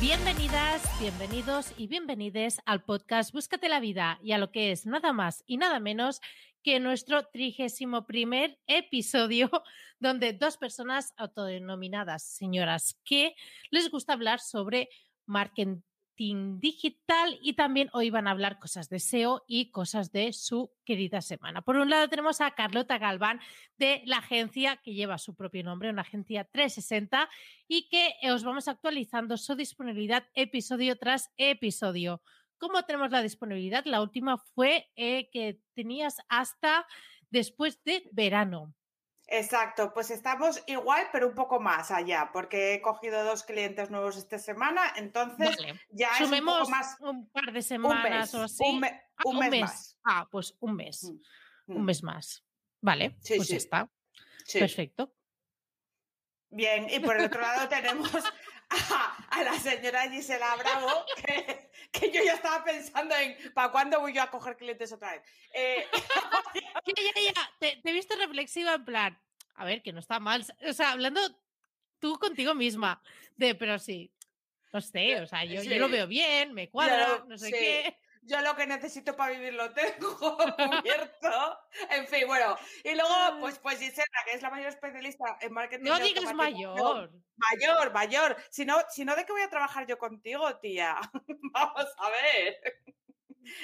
Bienvenidas, bienvenidos y bienvenides al podcast Búscate la vida y a lo que es nada más y nada menos que nuestro trigésimo primer episodio donde dos personas autodenominadas señoras que les gusta hablar sobre marketing digital y también hoy van a hablar cosas de SEO y cosas de su querida semana. Por un lado tenemos a Carlota Galván de la agencia que lleva su propio nombre, una agencia 360 y que os vamos actualizando su disponibilidad episodio tras episodio. ¿Cómo tenemos la disponibilidad? La última fue eh, que tenías hasta después de verano. Exacto, pues estamos igual, pero un poco más allá, porque he cogido dos clientes nuevos esta semana, entonces Vale. ya es Sumemos un poco más. un par de Un semanas mes, o así. un, me- Ah, un mes, más. Ah, pues un mes. Mm, Un mm, mes más. Vale, Sí, pues sí. ya está. sí. Perfecto. Bien, y por el otro lado tenemos a, a la señora Gisela Bravo, que, que yo ya estaba pensando en ¿para cuándo voy yo a coger clientes otra vez? Eh, Ya, ya, ya. Te, te he visto reflexiva en plan, a ver, que no está mal. O sea, hablando tú contigo misma, de, pero sí, no sé, o sea, yo, yo lo veo bien, me cuadra, Yo- no sé sí. qué. Yo lo que necesito para vivir lo tengo cubierto. En fin, bueno. Y luego, pues, pues Gisela, que es la mayor especialista en marketing. No digas mayor. Mayor, mayor. Si no, si no, ¿de qué voy a trabajar yo contigo, tía? Vamos a ver.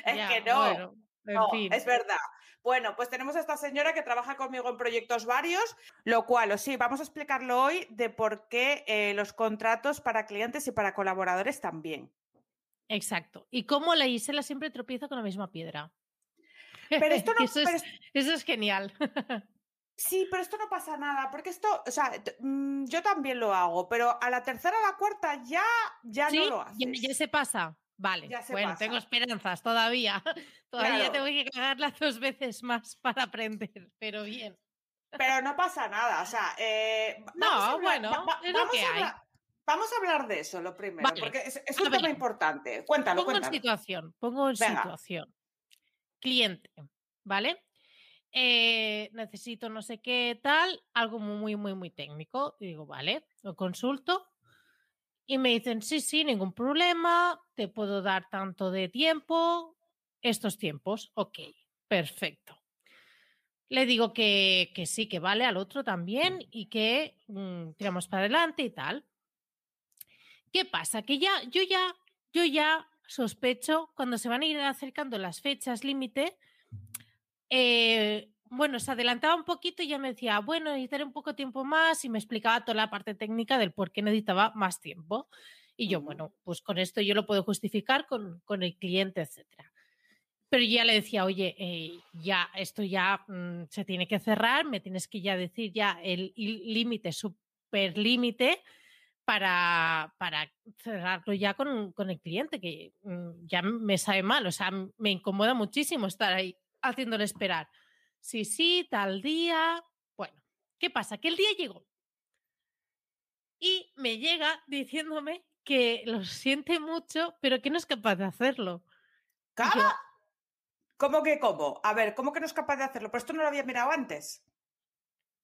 Es Ya, que no. bueno, no, es verdad. Bueno, pues tenemos a esta señora que trabaja conmigo en proyectos varios, lo cual, o sí, vamos a explicarlo hoy de por qué eh, los contratos para clientes y para colaboradores también. Exacto. Y cómo la Gisela siempre tropieza con la misma piedra. Pero esto no, eso, es, pero es- eso es genial. Sí, pero esto no pasa nada, porque esto, o sea, mm, yo también lo hago, pero a la tercera o la cuarta ya, ya ¿Sí? no lo Ya, haces. ya se pasa. Vale. Ya se bueno, pasa. tengo esperanzas todavía. Todavía Claro. tengo que cagarla dos veces más para aprender, pero bien. Pero no pasa nada, o sea, eh, No, vamos a hablar- bueno, va- va- es lo que a hay. hablar- Vamos a hablar de eso lo primero, Vale. porque es, es un tema importante. Cuéntalo, Pongo en situación, pongo en Venga. situación. Cliente, ¿vale? Eh, necesito no sé qué tal, algo muy, muy, muy técnico. Y digo, vale, lo consulto. Y me dicen, sí, sí, ningún problema, te puedo dar tanto de tiempo, estos tiempos, ok, perfecto. Le digo que, que sí, que vale al otro también y que mm, tiramos para adelante y tal. ¿Qué pasa? Que ya, yo ya, yo ya sospecho cuando se van a ir acercando las fechas límite. eh, bueno, se adelantaba un poquito y ya me decía, bueno, necesitaré un poco tiempo más y me explicaba toda la parte técnica del por qué necesitaba más tiempo. Y yo, bueno, pues con esto yo lo puedo justificar con, con el cliente, etcétera. Pero ya le decía, oye, eh, ya, esto ya mm, se tiene que cerrar, me tienes que ya decir ya el límite, super límite, para, para cerrarlo ya con, con el cliente, que mm, ya me sabe mal, o sea, me incomoda muchísimo estar ahí haciéndole esperar. Sí, sí, tal día. Bueno, ¿qué pasa? Que el día llegó y me llega diciéndome que lo siente mucho, pero que no es capaz de hacerlo. Yo, ¿Cómo? ¿Cómo que cómo? A ver, ¿cómo que no es capaz de hacerlo? Pero esto no lo había mirado antes.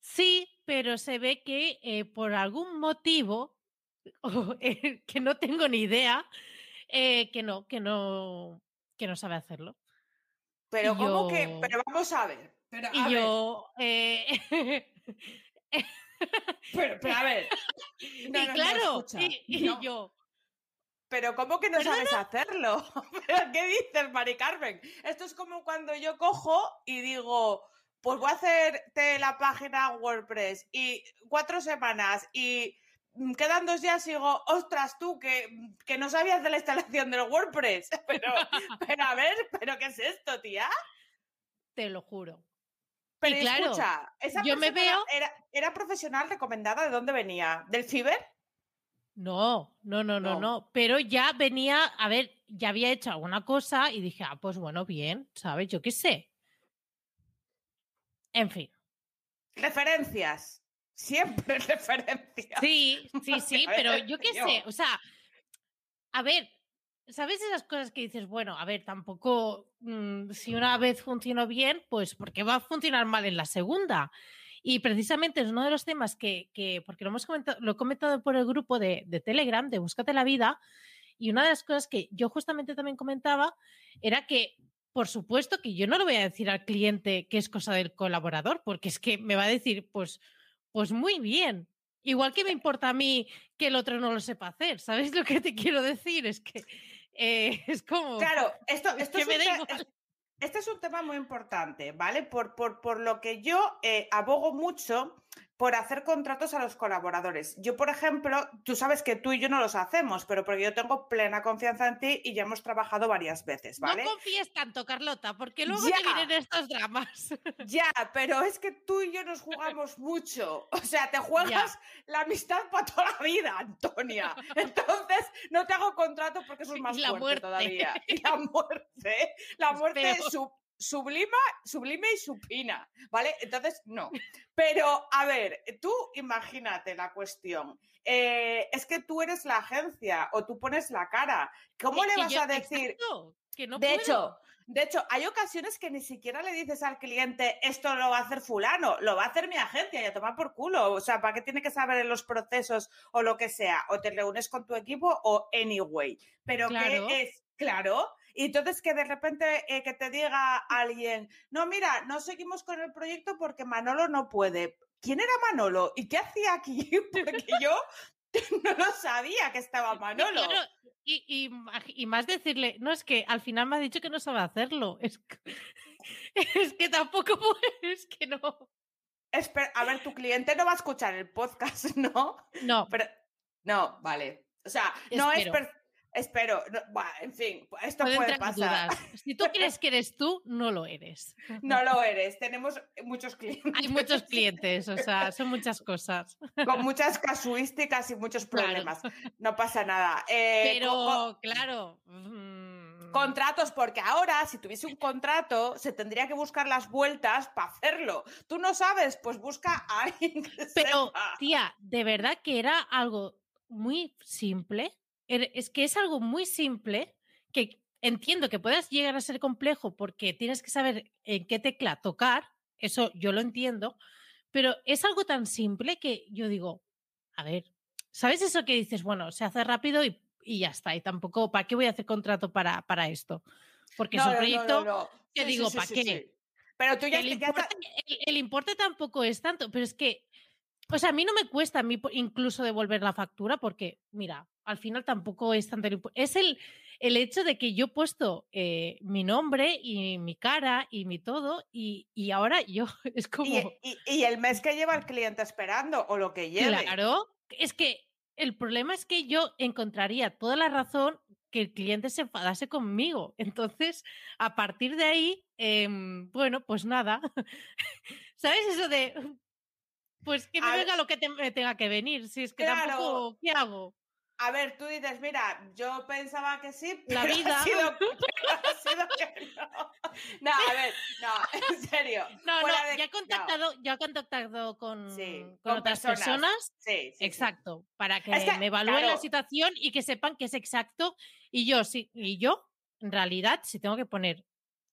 Sí, pero se ve que eh, por algún motivo, eh, que no tengo ni idea, eh, que no, que no, que no sabe hacerlo. Pero Y ¿cómo que? Pero vamos a ver. Pero, a Y ver, yo, eh, pero, pero a ver. No, y no, no, y, escucha, y no. yo, Pero ¿cómo que no sabes hacerlo? ¿Pero qué dices, Mari Carmen? Esto es como cuando yo cojo y digo, pues voy a hacerte la página WordPress y cuatro semanas y quedan dos días y digo, ostras, tú, que, que no sabías de la instalación del WordPress. Pero, pero a ver, ¿pero qué es esto, tía? te lo juro. Pero Y claro, escucha, esa yo me persona veo- Era, era profesional recomendada, ¿de dónde venía? ¿Del ciber? No, no, no, no, No. no. Pero ya venía, a ver, ya había hecho alguna cosa y dije, ah, pues bueno, bien, ¿sabes? Yo qué sé. En fin. Referencias. Siempre referencias. Sí, sí, sí, pero yo qué sé, o sea, a ver, ¿sabes esas cosas que dices, bueno, a ver, tampoco, mm, si una vez funcionó bien, pues porque va a funcionar mal en la segunda? Y precisamente es uno de los temas que, que porque lo hemos comentado, lo he comentado por el grupo de, de Telegram, de Búscate la Vida, y una de las cosas que yo justamente también comentaba era que, por supuesto, que yo no le voy a decir al cliente que es cosa del colaborador, porque es que me va a decir, pues, pues muy bien. Igual que me importa a mí que el otro no lo sepa hacer, ¿sabes lo que te quiero decir? Es que eh, es como... Claro, esto, Es esto que es un te- igual. es- este es un tema muy importante, ¿vale? Por, por, por lo que yo eh, abogo mucho por hacer contratos a los colaboradores. Yo, por ejemplo, tú sabes que tú y yo no los hacemos, pero porque yo tengo plena confianza en ti y ya hemos trabajado varias veces, ¿vale? No confíes tanto, Carlota, porque luego Ya. te vienen estos dramas. Ya, pero es que tú y yo nos jugamos mucho. O sea, te juegas la amistad para toda la vida, Antonia. Entonces, no te hago contrato porque eso es más la fuerte muerte. todavía. Y la muerte, la Es muerte peor. sub- sublima, sublime y supina, ¿vale? Entonces, no. Pero, a ver, tú imagínate la cuestión. Eh, es que tú eres la agencia o tú pones la cara. ¿Cómo le vas yo- a decir? exacto, que no de puedo. hecho, de hecho, hay ocasiones que ni siquiera le dices al cliente esto lo va a hacer fulano, lo va a hacer mi agencia y a tomar por culo. O sea, ¿para qué tiene que saber en los procesos o lo que sea? O te reúnes con tu equipo o anyway. Pero Claro. que es claro. Y entonces que de repente eh, que te diga alguien, no, mira, no seguimos con el proyecto porque Manolo no puede. ¿Quién era Manolo? ¿Y qué hacía aquí? Porque yo no lo sabía que estaba Manolo. y, y ma- y más decirle, no, es que al final me ha dicho que no sabe hacerlo. Es que, es que tampoco es que no. Espera, a ver, tu cliente no va a escuchar el podcast, ¿no? No, Pero, no, vale. O sea, no es... Espero. per- Espero. no- en fin, esto puede pasar. dudas. Si tú crees que eres tú, no lo eres. No lo eres. Tenemos muchos clientes. Hay muchos clientes, o sea, son muchas cosas. Con muchas casuísticas y muchos Claro. problemas. No pasa nada. Eh, Pero, claro. mm, Contratos, porque ahora, si tuviese un contrato, se tendría que buscar las vueltas para hacerlo. Tú no sabes, pues busca a alguien que Pero, sepa. tía, de verdad que era algo muy simple. Er- Es que es algo muy simple que entiendo que puedas llegar a ser complejo porque tienes que saber en qué tecla tocar. Eso yo lo entiendo. Pero es algo tan simple que yo digo, a ver, ¿sabes eso que dices? Bueno, se hace rápido y, y ya está. Y tampoco, ¿para qué voy a hacer contrato para, para esto? Porque No, es un no, proyecto no, que Sí, digo, sí, ¿para sí, qué? Pero tú ya, el, ya está- importe, el- el importe tampoco es tanto, pero es que, o sea, a mí no me cuesta a mí incluso devolver la factura porque, mira, al final tampoco es impu- Es el, el hecho de que yo he puesto eh, mi nombre y mi cara y mi todo y, y ahora yo es como... Y, y- y el mes que lleva el cliente esperando o lo que lleve. Claro, es que el problema es que yo encontraría toda la razón que el cliente se enfadase conmigo. Entonces, a partir de ahí, em, bueno, pues nada. ¿Sabes eso de, pues que me A ver- venga lo que te- me tenga que venir? Si es que Claro. tampoco, ¿qué hago? A ver, tú dices, mira, yo pensaba que sí, La pero vida. Ha sido, pero ha sido que no. No, a ver, no, en serio. No, no, de- ya he no. contactado, ya he contactado con, Sí, con con otras personas. personas Sí, sí. Exacto, para que, Es que, me evalúen la situación y que sepan que es exacto. Y yo, sí, y yo, en realidad, si tengo que poner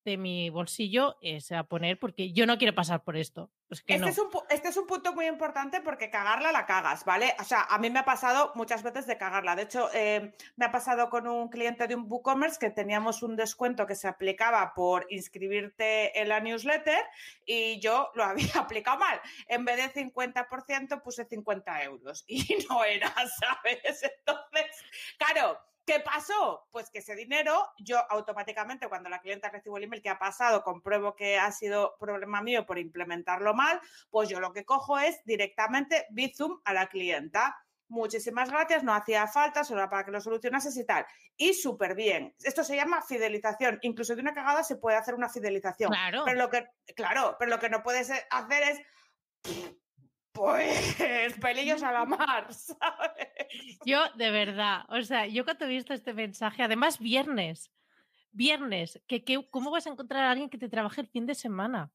de mi bolsillo, eh, se va a poner porque yo no quiero pasar por esto. Pues que Este, no. es un, este es un punto muy importante porque cagarla la cagas, ¿vale? O sea, a mí me ha pasado muchas veces de cagarla. De hecho, eh, me ha pasado con un cliente de un WooCommerce que teníamos un descuento que se aplicaba por inscribirte en la newsletter y yo lo había aplicado mal. En vez de 50% puse 50 euros y no era, ¿sabes? Entonces, claro. ¿Qué pasó? Pues que ese dinero, yo automáticamente, cuando la clienta recibo el email que ha pasado, compruebo que ha sido problema mío por implementarlo mal, pues yo lo que cojo es directamente Bizum a la clienta. muchísimas gracias, no hacía falta, solo era para que lo solucionases y tal. Y súper bien. Esto se llama fidelización. Incluso de una cagada se puede hacer una fidelización. Claro. Pero lo que, claro, pero lo que no puedes hacer es pues pelillos a la mar, ¿sabes? Yo, de verdad, o sea, yo cuando he visto este mensaje, además viernes, viernes, que, que- ¿cómo vas a encontrar a alguien que te trabaje el fin de semana?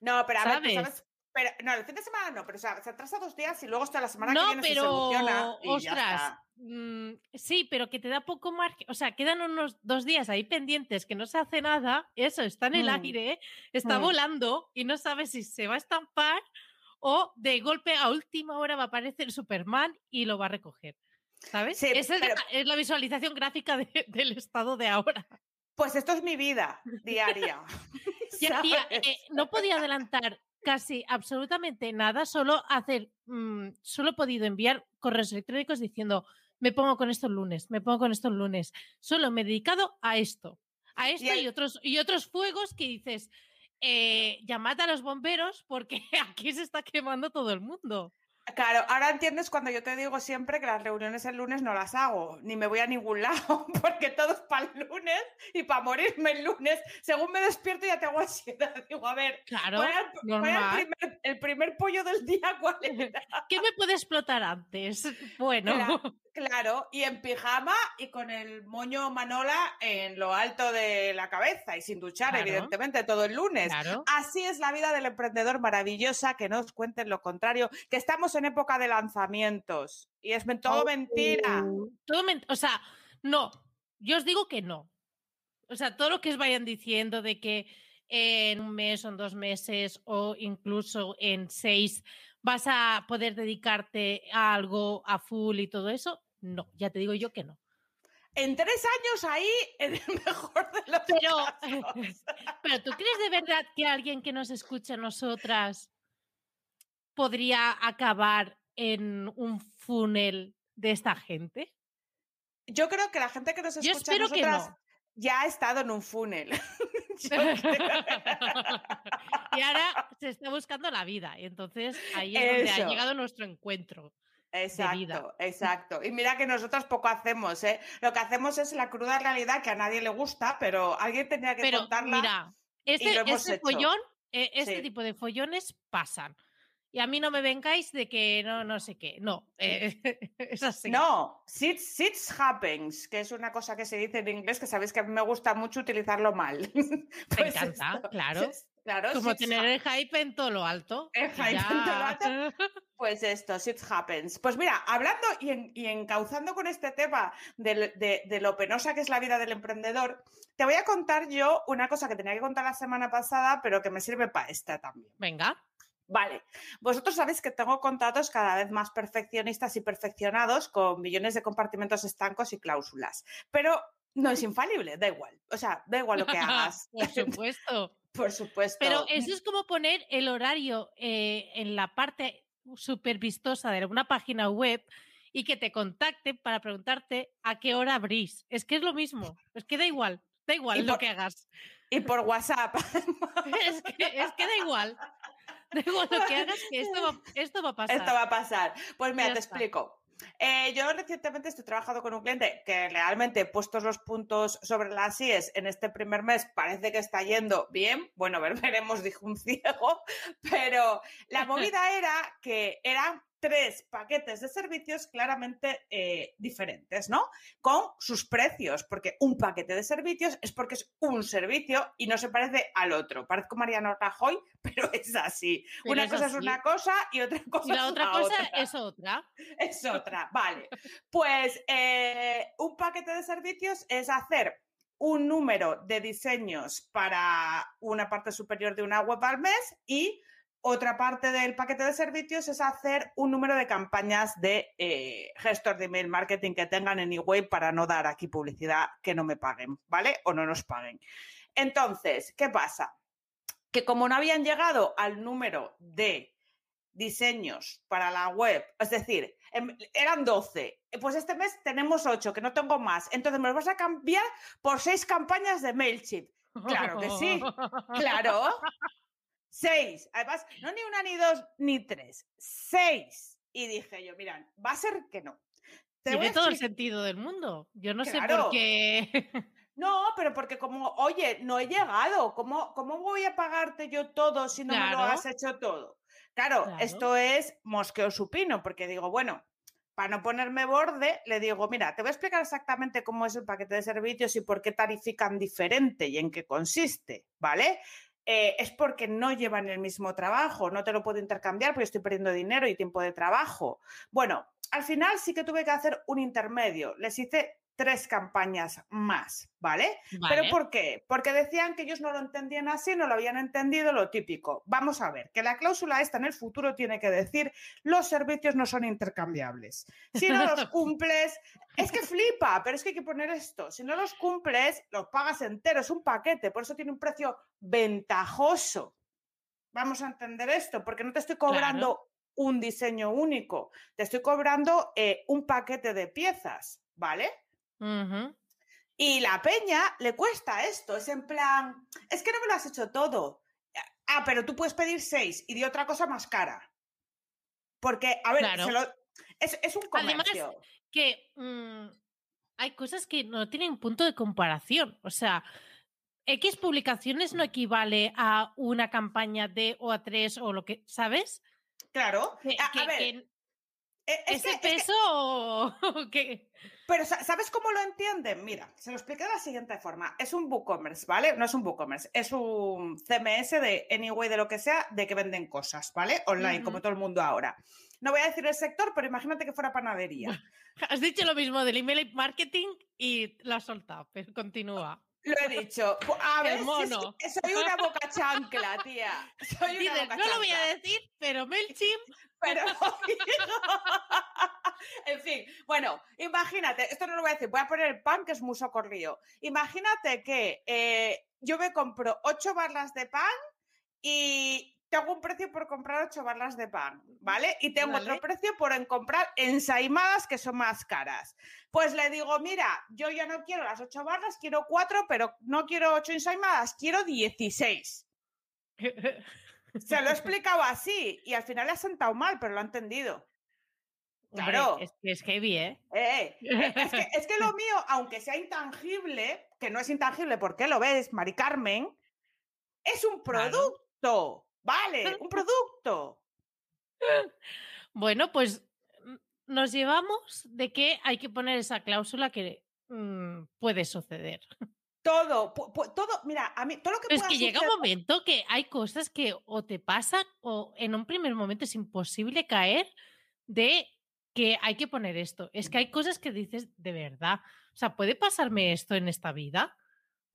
No, pero a ver, ¿Sabes? sabes. Pero, no, el fin de semana no, pero o sea, se atrasa dos días y luego hasta la semana que No, viene se pero, soluciona y ya ostras, está. mm, sí, pero que te da poco margen, o sea, quedan unos dos días ahí pendientes que no se hace nada, eso está en el Mm. aire, está Mm. volando y no sabes si se va a estampar o de golpe a última hora va a aparecer Superman y lo va a recoger. ¿Sabes? Sí, Esa es, pero- la, es la visualización gráfica de- del estado de ahora. Pues esto es mi vida diaria. Ya, tía, ¿sabes? eh, no podía adelantar casi absolutamente nada, solo hacer, mm, solo he podido enviar correos electrónicos diciendo, me pongo con esto el lunes, me pongo con esto el lunes. Solo me he dedicado a esto, a esto y, otros, y otros fuegos que dices, eh, llamad a los bomberos porque aquí se está quemando todo el mundo. Claro, ahora entiendes cuando yo te digo siempre que las reuniones el lunes no las hago, ni me voy a ningún lado, porque todo es para el lunes y para morirme el lunes. Según me despierto ya tengo ansiedad. Digo, a ver, Claro, ¿cuál era el- cuál era el, normal. primer, el primer pollo del día? ¿Cuál era? ¿Qué me puede explotar antes? Bueno, Claro, y en pijama y con el moño manola en lo alto de la cabeza y sin duchar, Claro. evidentemente, todo el lunes. claro. Así es la vida del emprendedor maravillosa, que no os cuenten lo contrario, que estamos en época de lanzamientos y es todo mentira. Todo men- o sea, no, yo os digo que no. O sea, todo lo que os vayan diciendo de que en un mes o en dos meses o incluso en seis vas a poder dedicarte a algo a full y todo eso, no, ya te digo yo que no. En tres años ahí, en el mejor de los Pero, casos. pero ¿tú crees de verdad que alguien que nos escucha a nosotras podría acabar en un funnel de esta gente? Yo creo que la gente que nos Yo escucha a que nosotras no. ya ha estado en un funnel. Y ahora se está buscando la vida. Y entonces ahí es donde ha llegado nuestro encuentro. Vida. Exacto, exacto. Y mira que nosotros poco hacemos, ¿eh? Lo que hacemos es la cruda realidad que a nadie le gusta, pero alguien tendría que Pero contarla. mira, este, lo hemos este hecho. follón, eh, este Sí. tipo de follones pasan. Y a mí no me vengáis de que no, no sé qué. No, eh, es así. No, sit, sits happens, que es una cosa que se dice en inglés que sabéis que a mí me gusta mucho utilizarlo mal. Me encanta, claro. es- claro, Como tener el hype en todo lo alto. El hype en todo lo alto. Pues esto, shit happens. Pues mira, hablando y, en- y encauzando con este tema de, de lo penosa que es la vida del emprendedor, te voy a contar yo una cosa que tenía que contar la semana pasada, pero que me sirve para esta también. Venga. Vale, vosotros sabéis que tengo contratos cada vez más perfeccionistas y perfeccionados con millones de compartimentos estancos y cláusulas, pero no es infalible, da igual. O sea, da igual lo que hagas. Por supuesto. Por supuesto. Pero eso es como poner el horario eh, en la parte súper vistosa de una página web y que te contacten para preguntarte a qué hora abrís. Es que es lo mismo. Es que da igual. Da igual Y lo por- que hagas. Y por WhatsApp. Es que, es que da igual. Da igual lo que hagas, que esto va, esto va a pasar. Esto va a pasar. Pues mira, te explico. Eh, yo recientemente estoy trabajando con un cliente que realmente, puestos los puntos sobre las IES en este primer mes, parece que está yendo bien. Bueno, ver- veremos, dijo un ciego. Pero la movida era que eran tres paquetes de servicios claramente eh, diferentes, ¿no? Con sus precios, porque un paquete de servicios es porque es un servicio y no se parece al otro. Parezco Mariano Rajoy, pero es así. Pero una cosa es una cosa y otra cosa Y la es otra cosa otra. es otra. Es otra, vale. Pues eh, un paquete de servicios es hacer un número de diseños para una parte superior de una web al mes y otra parte del paquete de servicios es hacer un número de campañas de eh, gestor de email marketing que tengan en eWay para no dar aquí publicidad que no me paguen, ¿vale? O no nos paguen. Entonces, ¿qué pasa? Que como no habían llegado al número de diseños para la web, es decir, em- eran 12, pues este mes tenemos 8, que no tengo más, entonces me los vas a cambiar por 6 campañas de MailChimp. Claro que sí, Claro. Seis. Además, no ni una, ni dos, ni tres. Seis. Y dije yo, mira, va a ser que no. Tiene todo el sentido del mundo. Yo no sé por qué. No, pero porque como, oye, no he llegado, ¿cómo, cómo voy a pagarte yo todo si no me lo has hecho todo? Claro, esto es mosqueo supino, porque digo, bueno, para no ponerme borde, le digo, mira, te voy a explicar exactamente cómo es el paquete de servicios y por qué tarifican diferente y en qué consiste, ¿vale? Eh, es porque no llevan el mismo trabajo, no te lo puedo intercambiar porque estoy perdiendo dinero y tiempo de trabajo. Bueno, al final sí que tuve que hacer un intermedio. Les hice tres campañas más, ¿vale? ¿Pero por qué? Porque decían que ellos no lo entendían así, no lo habían entendido lo típico. Vamos a ver, que la cláusula esta en el futuro tiene que decir los servicios no son intercambiables. Si no los cumples, es que flipa, pero es que hay que poner esto. Si no los cumples, los pagas enteros, es un paquete, por eso tiene un precio ventajoso. Vamos a entender esto, porque no te estoy cobrando un diseño único, te estoy cobrando eh, un paquete de piezas, ¿vale? Y la peña le cuesta esto, es en plan, es que no me lo has hecho todo. Ah, pero tú puedes pedir seis y de otra cosa más cara. Porque, a ver, es, un comercio. Además, que mm, hay cosas que no tienen punto de comparación. O sea, X publicaciones no equivale a una campaña de o a tres o lo que, ¿sabes? Claro. a, ver, e, ¿Ese peso o qué? Pero ¿sabes cómo lo entienden? Mira, se lo expliqué de la siguiente forma. Es un WooCommerce, ¿vale? No es un WooCommerce, es un CMS de Anyway, de lo que sea, de que venden cosas, ¿vale? Online, como todo el mundo ahora. No voy a decir el sector, pero imagínate que fuera panadería. Has dicho lo mismo del email marketing y lo has soltado, pero continúa. Lo he dicho. A ver, soy una boca chancla, tía. Soy una no lo voy a decir, pero MailChimp. Pero. en fin, bueno, imagínate, esto no lo voy a decir, voy a poner el pan que es muy socorrido. Imagínate que eh, yo me compro ocho barras de pan y tengo un precio por comprar ocho barras de pan, ¿vale? Y tengo otro precio por comprar ensaimadas que son más caras. Pues le digo, mira, yo ya no quiero las ocho barras, quiero cuatro, pero no quiero ocho ensaimadas, quiero dieciséis. Se lo he explicado así y al final le ha sentado mal, pero lo ha entendido. Claro. es que es heavy, ¿eh? Eh, ¿eh? es, que, es, que, lo mío, aunque sea intangible, que no es intangible porque lo ves, Mari Carmen, es un producto. Vale, un producto. Bueno, pues mm, nos llevamos de que hay que poner esa cláusula que mm, puede suceder. Todo, todo, mira, a mí, todo lo que Es que llega un momento que hay cosas que o te pasan o en un primer momento es imposible caer de que hay que poner esto. Es que hay cosas que dices de verdad. O sea, ¿puede pasarme esto en esta vida?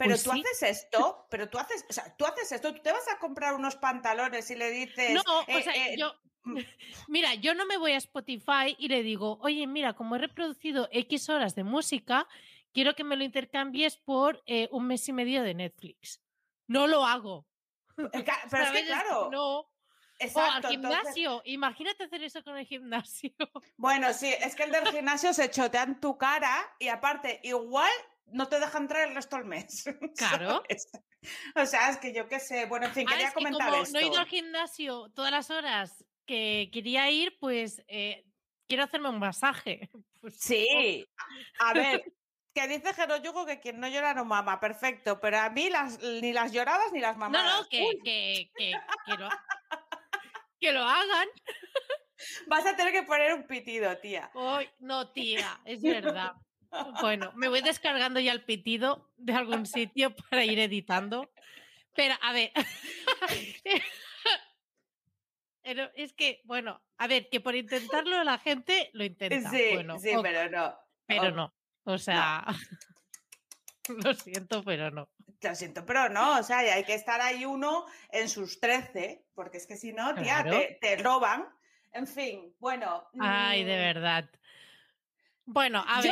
Pero pues tú haces esto, pero tú haces, o sea, tú haces esto, tú te vas a comprar unos pantalones y le dices. No, o eh, sea, eh, yo. Mm. Mira, yo no me voy a Spotify y le digo, oye, mira, como he reproducido X horas de música, quiero que me lo intercambies por eh, un mes y medio de Netflix. No lo hago. Pero es que claro. No. Exacto, o al gimnasio. Imagínate hacer eso con el gimnasio. Bueno, sí, es que el del gimnasio se chotean tu cara y aparte, igual no te dejan entrar el resto del mes. Claro. o sea, es que yo qué sé. Bueno, en fin, ah, quería comentar como No he ido al gimnasio todas las horas que quería ir, pues eh, quiero hacerme un masaje. Pues, sí. A ver, que dice Yugo que quien no llora no mama, perfecto, pero a mí las, ni las lloradas ni las mamadas. No, no, que, que, que, lo, que, lo, hagan. Vas a tener que poner un pitido, tía. no, tía, es verdad. Bueno, me voy descargando ya el pitido de algún sitio para ir editando. Pero, a ver. Pero es que, bueno, a ver, que por intentarlo la gente lo intenta. Sí, bueno, sí, pero no. Pero no. O sea, lo siento, pero no. Lo siento, pero no. O sea, hay que estar ahí uno en sus 13, porque es que si no, tía, te, te, roban. En fin, bueno. Ay, de mm, verdad. Bueno, a ver.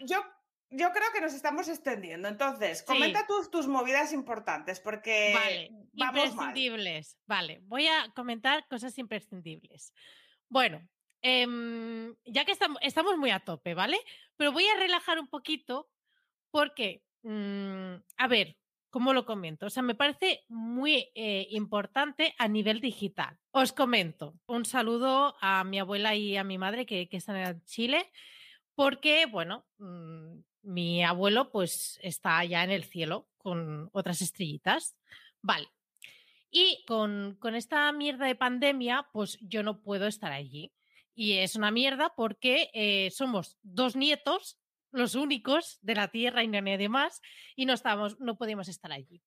Yo, yo creo que nos estamos extendiendo. Entonces, comenta tus, tus movidas importantes, porque. Vale, imprescindibles. Vale, voy a comentar cosas imprescindibles. Bueno, em, ya que estamos, estamos muy a tope, ¿vale? Pero voy a relajar un poquito porque, mm, a ver, ¿Cómo lo comento? O sea, me parece muy eh, importante a nivel digital. Os comento un saludo a mi abuela y a mi madre que, que están en Chile, porque, bueno, mmm, mi abuelo pues está allá en el cielo con otras estrellitas. Vale. Y con, con esta mierda de pandemia, pues yo no puedo estar allí. Y es una mierda porque eh, somos dos nietos los únicos de la Tierra y no nadie más, y no, estábamos, no podíamos estar allí.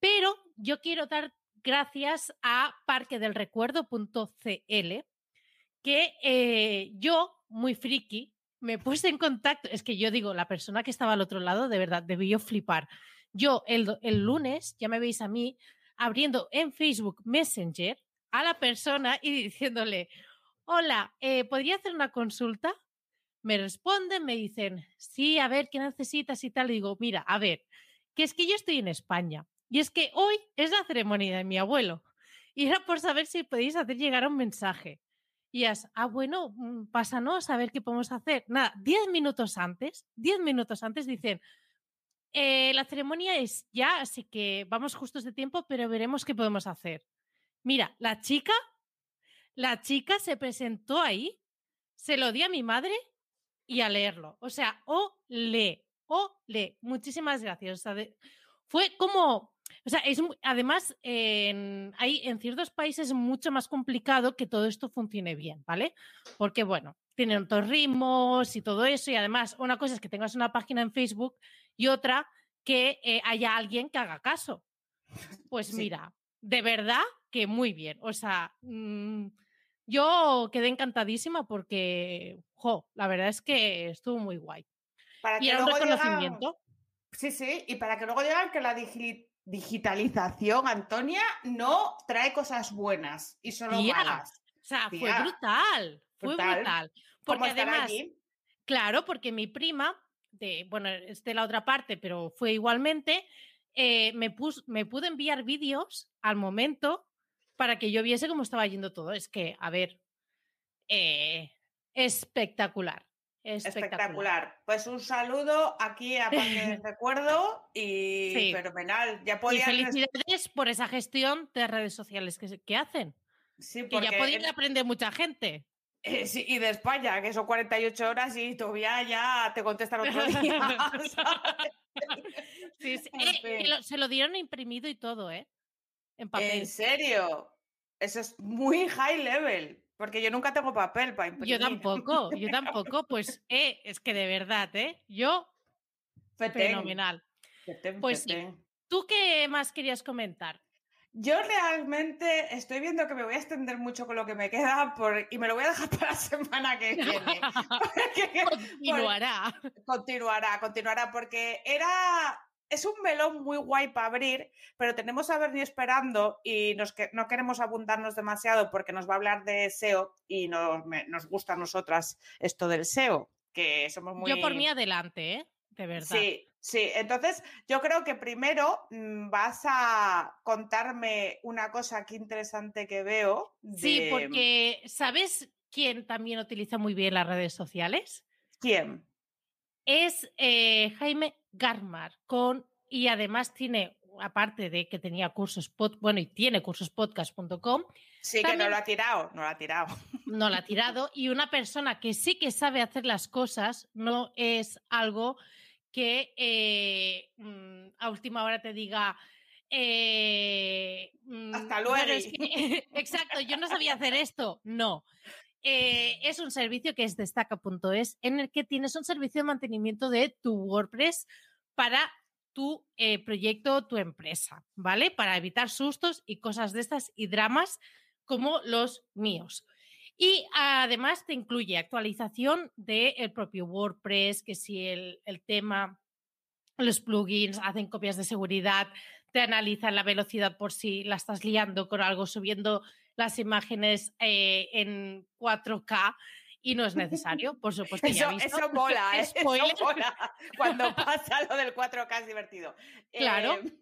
Pero yo quiero dar gracias a parquedelrecuerdo.cl, que eh, yo, muy friki, me puse en contacto, es que yo digo, la persona que estaba al otro lado, de verdad, debió flipar. Yo el, el lunes, ya me veis a mí, abriendo en Facebook Messenger a la persona y diciéndole, hola, eh, ¿podría hacer una consulta? me responden, me dicen, sí, a ver, ¿qué necesitas y tal? Y digo, mira, a ver, que es que yo estoy en España y es que hoy es la ceremonia de mi abuelo y era por saber si podéis hacer llegar un mensaje. Y es, ah, bueno, mm, pásanos a ver qué podemos hacer. Nada, diez minutos antes, diez minutos antes dicen, eh, la ceremonia es ya, así que vamos justos de tiempo, pero veremos qué podemos hacer. Mira, la chica, la chica se presentó ahí, se lo di a mi madre y a leerlo. O sea, o lee, o lee. Muchísimas gracias. Fue como, o sea, es además en, hay en ciertos países mucho más complicado que todo esto funcione bien, ¿vale? Porque bueno, tienen otros ritmos y todo eso y además una cosa es que tengas una página en Facebook y otra que eh, haya alguien que haga caso. Pues sí. mira, de verdad que muy bien. O sea, mmm, yo quedé encantadísima porque, jo, la verdad es que estuvo muy guay. Para y era un reconocimiento. Sí, sí, y para que luego digan que la digi digitalización, Antonia, no trae cosas buenas y solo Tía, malas. O sea, Tía, fue brutal, fue brutal. brutal. ¿Cómo Porque estar además, allí? claro, porque mi prima, de, bueno, es de la otra parte, pero fue igualmente, eh, me, pus, me pudo enviar vídeos al momento para que yo viese cómo estaba yendo todo. Es que, a ver, eh, espectacular, espectacular. Espectacular. Pues un saludo aquí a Parque Recuerdo y Sí. fenomenal. Ya Y felicidades por esa gestión de redes sociales que, que hacen. Sí, Que porque ya podían el- aprender mucha gente. eh, sí, y de España, que son 48 horas y todavía ya te contestan otro día. Eh, que lo- se lo dieron imprimido y todo, ¿eh? En papel. ¿En serio? Eso es muy high level, porque yo nunca tengo papel para imprimir. Yo tampoco, yo tampoco. Pues, eh, es que de verdad, ¿eh? Yo, Fetén, fenomenal. fetén, Pues sí. ¿Tú qué más querías comentar? Yo realmente estoy viendo que me voy a extender mucho con lo que me queda por- y me lo voy a dejar para la semana que viene. Porque- Continuará. continuará, continuará, porque era. Es un melón muy guay para abrir, pero tenemos a Bernie esperando y nos que, no queremos abundarnos demasiado porque nos va a hablar de SEO y nos, me- nos gusta a nosotras esto del SEO, que somos muy. Yo por mí adelante, ¿eh? De verdad. Sí, sí. Entonces, yo creo que primero mm, vas a contarme una cosa aquí interesante que veo. Sí, de- porque ¿sabes quién también utiliza muy bien las redes sociales? ¿Quién? Es eh, Jaime Garmar, con, y además tiene, aparte de que tenía cursos, pod, bueno, y tiene cursospodcast.com, Sí, que no lo ha tirado, no lo ha tirado. no la ha tirado, y una persona que sí que sabe hacer las cosas, no es algo que eh, mm, a última hora te diga... eh, mm, Hasta es luego. que- exacto, yo no sabía hacer esto. No. Eh, es un servicio que es destaca.es, en el que tienes un servicio de mantenimiento de tu WordPress para tu eh, proyecto, tu empresa, ¿vale? Para evitar sustos y cosas de estas y dramas como los míos. Y además te incluye actualización del propio WordPress, que si el, el tema, los plugins hacen copias de seguridad, te analizan la velocidad por si la estás liando con algo, subiendo las imágenes eh, en 4K y no es necesario, por supuesto. ya Eso, visto. eso mola, ¿eh? Eso mola. Cuando pasa lo del 4K es divertido. Claro. Eh,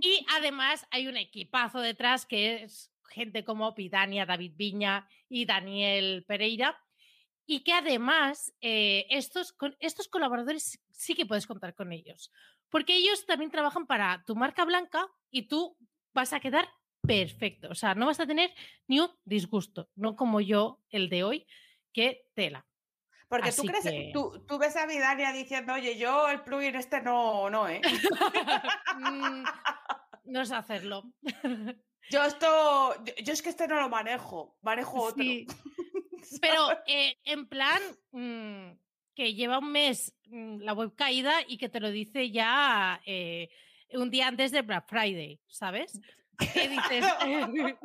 Y además hay un equipazo detrás que es gente como Pitania, David Viña y Daniel Pereira. Y que además eh, estos, estos colaboradores sí que puedes contar con ellos. porque ellos también trabajan para tu marca blanca y tú vas a quedar perfecto. O sea, no vas a tener ni un disgusto, no como yo, el de hoy, que tela. Porque tú crees, tú, tú, ves a Vidania diciendo, oye, yo el plugin este no, no, ¿eh? Mm, no sé hacerlo. Yo esto, yo, es que este no lo manejo, manejo otro. Pero eh, en plan, mm, que lleva un mes mm, la web caída y que te lo dice ya eh, un día antes de Black Friday, ¿sabes? ¿Qué dices?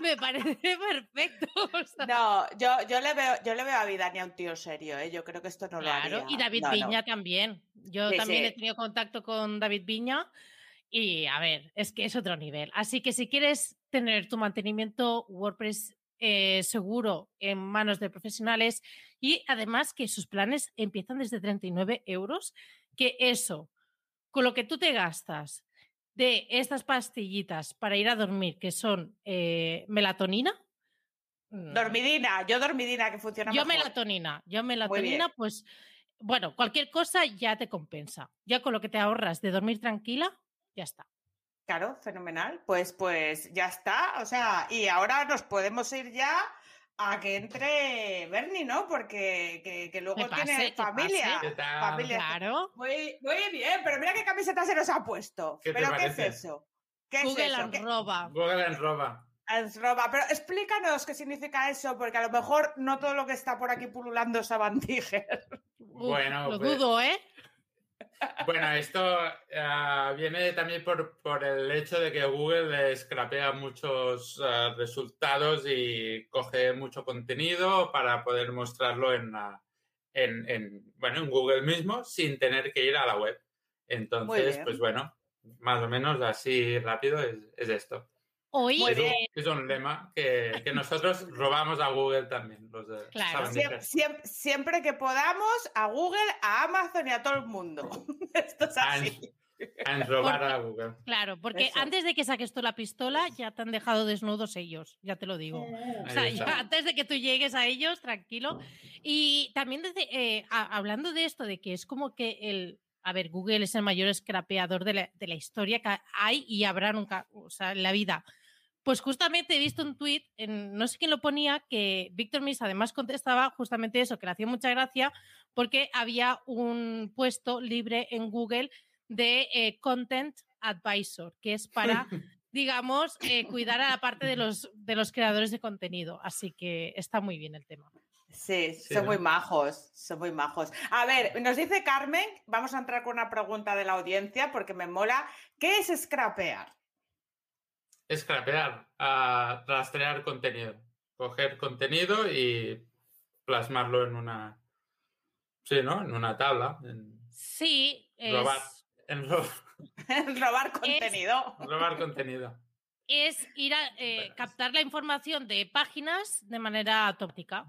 Me parece perfecto. No, yo, yo, le veo, yo le veo a Vidania un tío serio, ¿eh? yo creo que esto no lo haría. Y David Viña también. Yo también he tenido contacto con David Viña y a ver, es que es otro nivel. Así que si quieres tener tu mantenimiento WordPress eh, seguro en manos de profesionales y además que sus planes empiezan desde 39 euros, que eso, con lo que tú te gastas de estas pastillitas para ir a dormir, que son eh, melatonina. Mm. Dormidina, yo dormidina que funciona Yo melatonina, yo melatonina, pues bueno, cualquier cosa ya te compensa. Ya con lo que te ahorras de dormir tranquila, ya está. Claro, fenomenal. Pues, pues ya está. O sea, y ahora nos podemos ir ya a que entre Bernie, ¿no? Porque que, luego tiene familia. familia. Claro. Muy, muy, bien, pero mira qué camiseta se nos ha puesto. ¿Pero qué es eso? ¿Qué Google es eso? roba. Google en roba. roba. Pero explícanos qué significa eso, porque a lo mejor no todo lo que está por aquí pululando es Avantiger. Bueno, lo pues dudo, ¿eh? Bueno, esto ah, viene también por, el hecho de que Google scrapea muchos ah, resultados y coge mucho contenido para poder mostrarlo en, en, bueno, en Google mismo sin tener que ir a la web. Entonces, pues bueno, más o menos así rápido es esto. Hoy es, un, lema que, nosotros robamos a Google también. claro. Siempre, que podamos, a Google, a Amazon y a todo el mundo. Esto es así. A, robar a Google. Claro, porque antes de que saques tú la pistola, ya te han dejado desnudos ellos, ya te lo digo. O sea, antes de que tú llegues a ellos, tranquilo. Y también desde, eh, hablando de esto, de que es como que el, a ver, Google es el mayor scrapeador de la, de la, historia que hay y habrá nunca, o sea, en la vida. Pues justamente he visto un tuit, no sé quién lo ponía, que Víctor Mis además contestaba justamente eso, que le hacía mucha gracia porque había un puesto libre en Google de eh, Content Advisor, que es para, digamos, eh, cuidar a la parte de los, de los creadores de contenido. Así que está muy bien el tema. Sí, son muy majos, son muy majos. A ver, nos dice Carmen, vamos a entrar con una pregunta de la audiencia porque me mola. ¿Qué es scrapear? Scrapear, a rastrear contenido. Coger contenido y plasmarlo en una. Sí, ¿no? En una tabla. Sí. Robar. En robar contenido. robar contenido. Es ir a eh, captar la información de páginas de manera autóptica.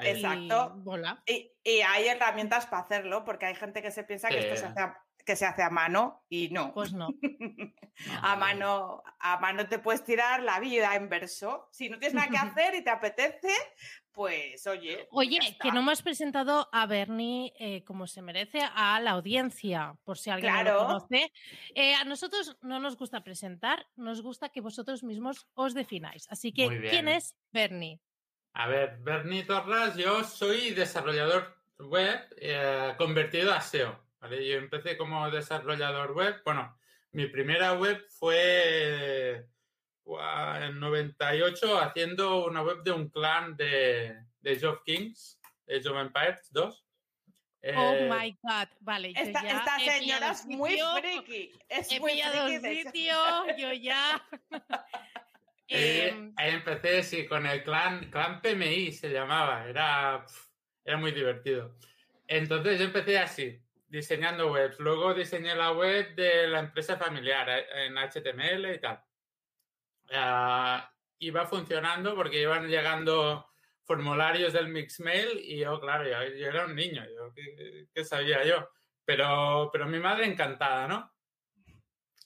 Exacto. Y, y, hay herramientas para hacerlo, porque hay gente que se piensa que esto se hace que se hace a mano y no. Pues no. a, mano, a mano te puedes tirar la vida en verso. Si no tienes nada que hacer y te apetece, pues oye. Oye, que no hemos presentado a Bernie eh, como se merece a la audiencia, por si alguien no lo conoce. Eh, a nosotros no nos gusta presentar, nos gusta que vosotros mismos os defináis. Así que, ¿quién es Bernie? A ver, Bernie Torras, yo soy desarrollador web eh, convertido a SEO. Yo empecé como desarrollador web. Bueno, mi primera web fue en 98 haciendo una web de un clan de, de of Kings, de of Empires 2. oh eh, my God, vale. Esta, esta señora es muy friki. Es he muy pillado sitio, yo ya. Em, ahí empecé, sí, con el clan, clan PMI se llamaba, era, era muy divertido. Entonces yo empecé así, diseñando webs. Luego diseñé la web de la empresa familiar eh, en HTML y tal. Uh, iba funcionando porque iban llegando formularios del Mixmail y yo, claro, yo, era un niño, yo, ¿qué, sabía yo? Pero, pero mi madre encantada, ¿no?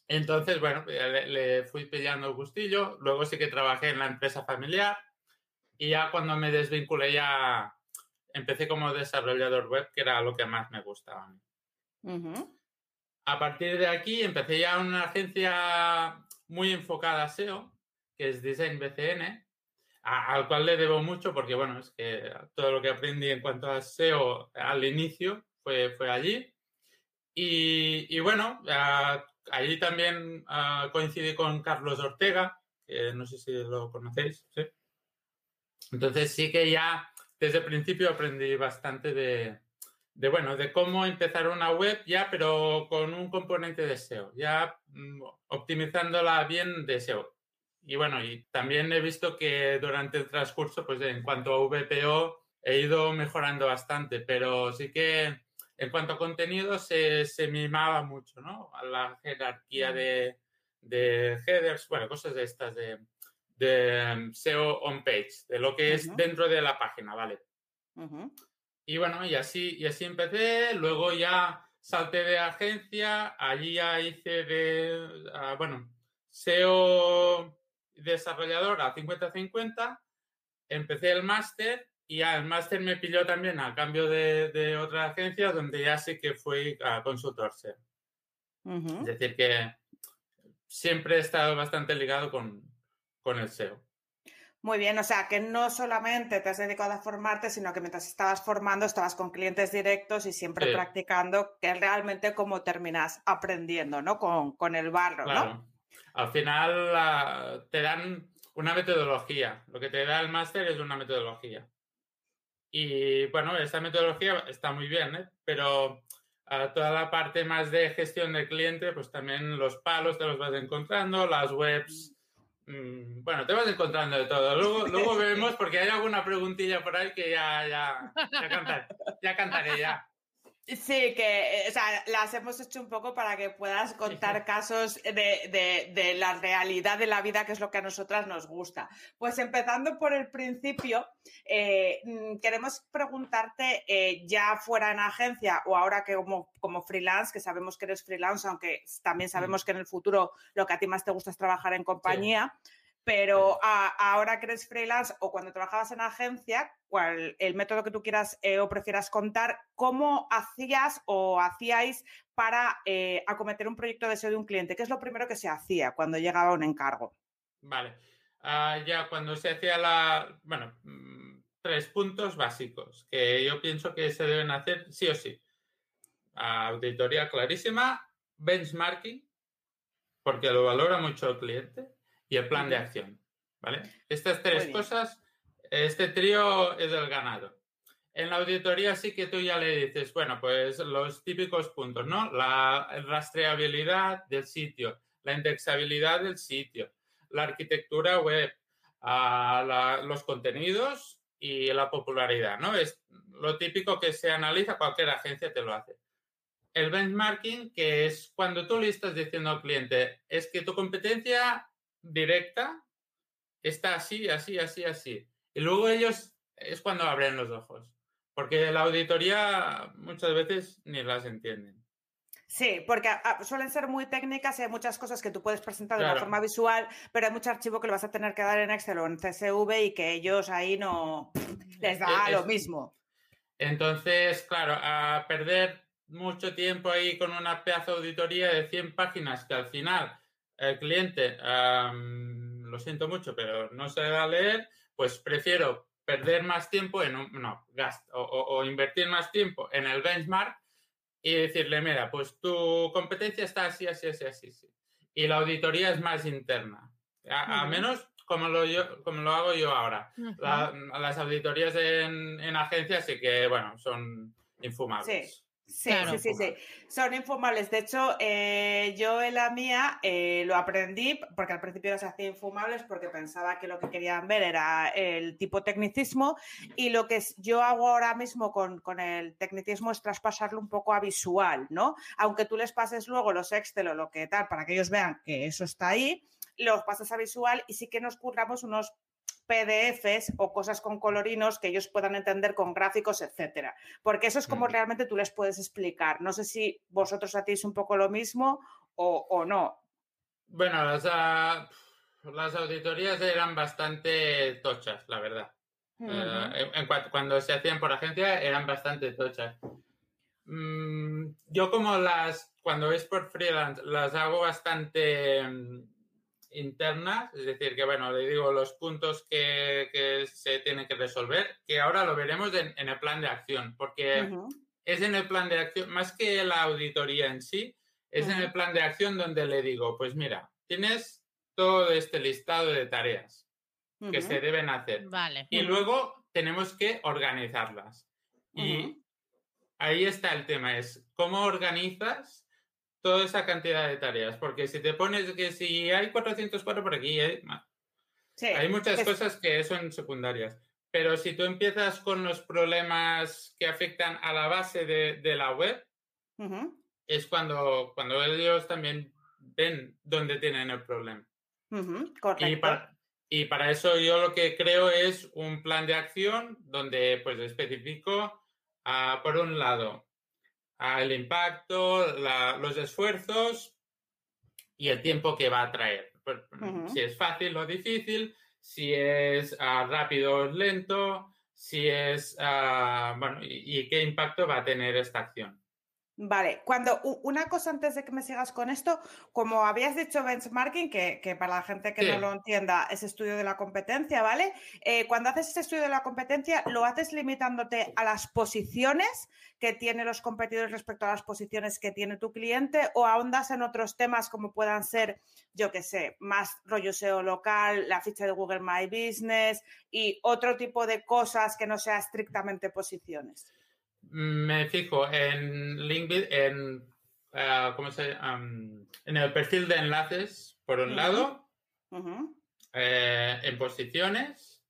Entonces, bueno, le, le, fui pillando gustillo. Luego sí que trabajé en la empresa familiar y ya cuando me desvinculé ya empecé como desarrollador web, que era lo que más me gustaba a mí. A partir de aquí empecé ya una agencia muy enfocada a SEO, que es Design BCN, al cual le debo mucho porque, bueno, es que todo lo que aprendí en cuanto a SEO al inicio fue, fue allí. Y, bueno, allí también coincidí con Carlos Ortega, que no sé si lo conocéis. Entonces sí que ya desde el principio aprendí bastante de, de, bueno, de cómo empezar una web ya, pero con un componente de SEO, ya mm, optimizándola bien de SEO. Y bueno, y también he visto que durante el transcurso, pues en cuanto a VPO, he ido mejorando bastante, pero sí que en cuanto a contenido se, se mimaba mucho, ¿no? A la jerarquía de, de headers, bueno, cosas de estas de, de SEO on page, de lo que es dentro de la página, ¿vale? Y bueno, y así, y así empecé, luego ya salté de agencia, allí ya hice de, ah, bueno, SEO desarrollador a 50-50, empecé el máster y ya el máster me pilló también a cambio de, otra agencia donde ya sí que fui a consultor SEO. Es decir, que siempre he estado bastante ligado con, con el SEO. Muy bien, o sea, que no solamente te has dedicado a formarte, sino que mientras estabas formando estabas con clientes directos y siempre practicando, que es realmente como terminas aprendiendo, ¿no? Con, el barro, ¿no? Al final te dan una metodología. Lo que te da el máster es una metodología. Y bueno, esa metodología está muy bien, ¿eh? pero toda la parte más de gestión del cliente, pues también los palos te los vas encontrando, las webs bueno, te vas encontrando de todo. Luego, luego vemos porque hay alguna preguntilla por ahí que ya, ya, ya, cantaré, ya cantaré ya. Sí, que, eh, o sea, las hemos hecho un poco para que puedas contar casos de, la realidad de la vida, que es lo que a nosotras nos gusta. Pues empezando por el principio, eh, mm, queremos preguntarte, eh, ya fuera en agencia o ahora que como, como freelance, que sabemos que eres freelance, aunque también mm. sabemos que en el futuro lo que a ti más te gusta es trabajar en compañía. Pero ahora que eres freelance o cuando trabajabas en agencia, cual, el método que tú quieras eh, o prefieras contar, ¿cómo hacías o hacíais para eh, acometer un proyecto de SEO de un cliente? ¿Qué es lo primero que se hacía cuando llegaba un encargo? Vale. Ah, ya cuando se hacía la. Bueno, mm, tres puntos básicos que yo pienso que se deben hacer sí o sí. Auditoría clarísima, benchmarking, porque lo valora mucho el cliente y el plan de acción. ¿Vale? Estas tres cosas, este trío es el ganado. En la auditoría sí que tú ya le dices, bueno, pues los típicos puntos, ¿no? La rastreabilidad del sitio, la indexabilidad del sitio, la arquitectura web, los contenidos y la popularidad, ¿no? Es lo típico que se analiza, cualquier agencia te lo hace. El benchmarking, que es cuando tú le estás diciendo al cliente, es que tu competencia directa está así, así, así, así. Y luego ellos es cuando abren los ojos, porque la auditoría muchas veces ni las entienden. Sí, porque ah, suelen ser muy técnicas y hay muchas cosas que tú puedes presentar de una forma visual, pero hay mucho archivo que le vas a tener que dar en Excel o en CSV y que ellos ahí no les da lo mismo. Entonces, claro, a perder mucho tiempo ahí con una pedazo de auditoría de 100 páginas que al final el cliente, lo siento mucho, pero no se va a leer, pues prefiero perder más tiempo en un, no, gasto, o, invertir más tiempo en el benchmark y decirle, mira, pues tu competencia está así, así, así, así, así. Y la auditoría es más interna. A, menos como lo, yo, como lo hago yo ahora. las auditorías en, en agencias sí que, bueno, son infumables. Sí, sí, sí, sí, Son infumables. De hecho, eh, yo en la mía eh, lo aprendí porque al principio las hacía infumables porque pensaba que lo que querían ver era el tipo tecnicismo y lo que yo hago ahora mismo con, con, el tecnicismo es traspasarlo un poco a visual, ¿no? Aunque tú les pases luego los Excel o lo que tal para que ellos vean que eso está ahí, los pasas a visual y sí que nos curramos unos PDFs o cosas con colorinos que ellos puedan entender con gráficos, etcétera. Porque eso es como realmente tú les puedes explicar. No sé si vosotros hacéis un poco lo mismo o, no. Bueno, las, las, auditorías eran bastante tochas, la verdad. Eh, en, cuando se hacían por agencia eran bastante tochas. Mm, yo como las cuando es por freelance, las hago bastante mm, internas, es decir, que bueno, le digo los puntos que, que se tienen que resolver, que ahora lo veremos en, en el plan de acción, porque es en el plan de acción, más que la auditoría en sí, es en el plan de acción donde le digo, pues mira, tienes todo este listado de tareas que se deben hacer. Vale. Y luego tenemos que organizarlas. Y ahí está el tema, es cómo organizas toda esa cantidad de tareas, porque si te pones que si hay 404 por aquí, hay, hay muchas cosas que son secundarias. Pero si tú empiezas con los problemas que afectan a la base de, la web, es cuando, cuando ellos también ven dónde tienen el problema. Y para, y para eso yo lo que creo es un plan de acción donde pues especifico, ah, por un lado, el impacto, los esfuerzos y el tiempo que va a traer. Pues, si es fácil o difícil, si es ah, rápido o lento, si es, bueno, y, qué impacto va a tener esta acción. Vale, cuando una cosa antes de que me sigas con esto, como habías dicho benchmarking, que, para la gente que no lo entienda es estudio de la competencia, ¿vale? Eh, cuando haces ese estudio de la competencia, ¿lo haces limitándote a las posiciones que tienen los competidores respecto a las posiciones que tiene tu cliente o ahondas en otros temas como puedan ser, yo qué sé, más rollo SEO local, la ficha de Google My Business y otro tipo de cosas que no sea estrictamente posiciones? Me fijo en LinkedIn, en, ah, ¿cómo se, en el perfil de enlaces, por un lado, eh, en posiciones,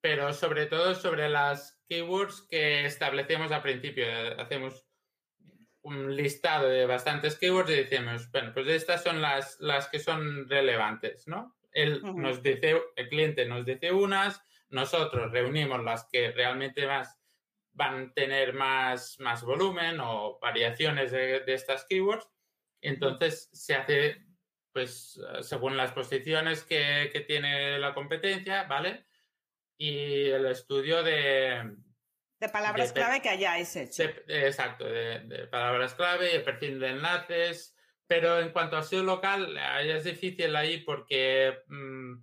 pero sobre todo sobre las keywords que establecemos al principio. Hacemos un listado de bastantes keywords y decimos, bueno, pues estas son las, las que son relevantes, ¿no? Él nos dice, el cliente nos dice unas, nosotros reunimos las que realmente más van a tener más, más volumen o variaciones de, estas keywords. Entonces se hace, pues, según las posiciones que, tiene la competencia, ¿vale? Y el estudio de... De palabras clave que hayáis hecho. exacto, de, palabras clave y el perfil de enlaces. Pero en cuanto a SEO local, es difícil ahí porque mm,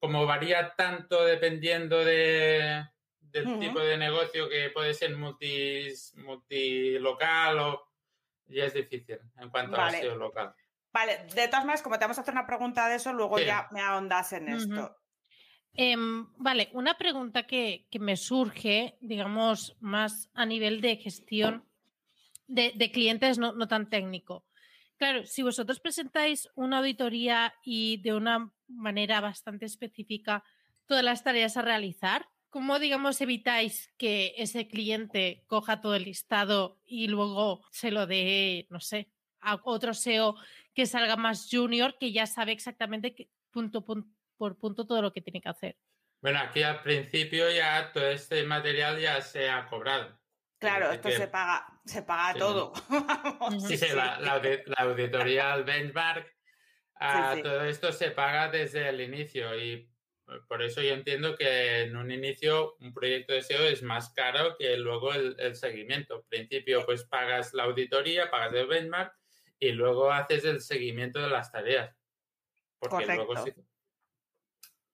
como varía tanto dependiendo de, del tipo de negocio que puede ser multi, multilocal o ya es difícil en cuanto a SEO local. Vale, de todas maneras, como te vamos a hacer una pregunta de eso, luego ya me ahondas en esto. Em, vale, una pregunta que, me surge, digamos, más a nivel de gestión de, clientes, no, no, tan técnico. Claro, si vosotros presentáis una auditoría y de una manera bastante específica todas las tareas a realizar, ¿Cómo, digamos, evitáis que ese cliente coja todo el listado y luego se lo dé, no sé, a otro SEO que salga más junior, que ya sabe exactamente punto, por punto todo lo que tiene que hacer? Bueno, aquí al principio ya todo este material ya se ha cobrado. Claro, esto se paga, se paga todo. sí, sí, la, auditoría, el benchmark, ah, todo esto se paga desde el inicio y por eso yo entiendo que en un inicio un proyecto de SEO es más caro que luego el, seguimiento. Al principio pues pagas la auditoría, pagas el benchmark y luego haces el seguimiento de las tareas. Porque luego sí.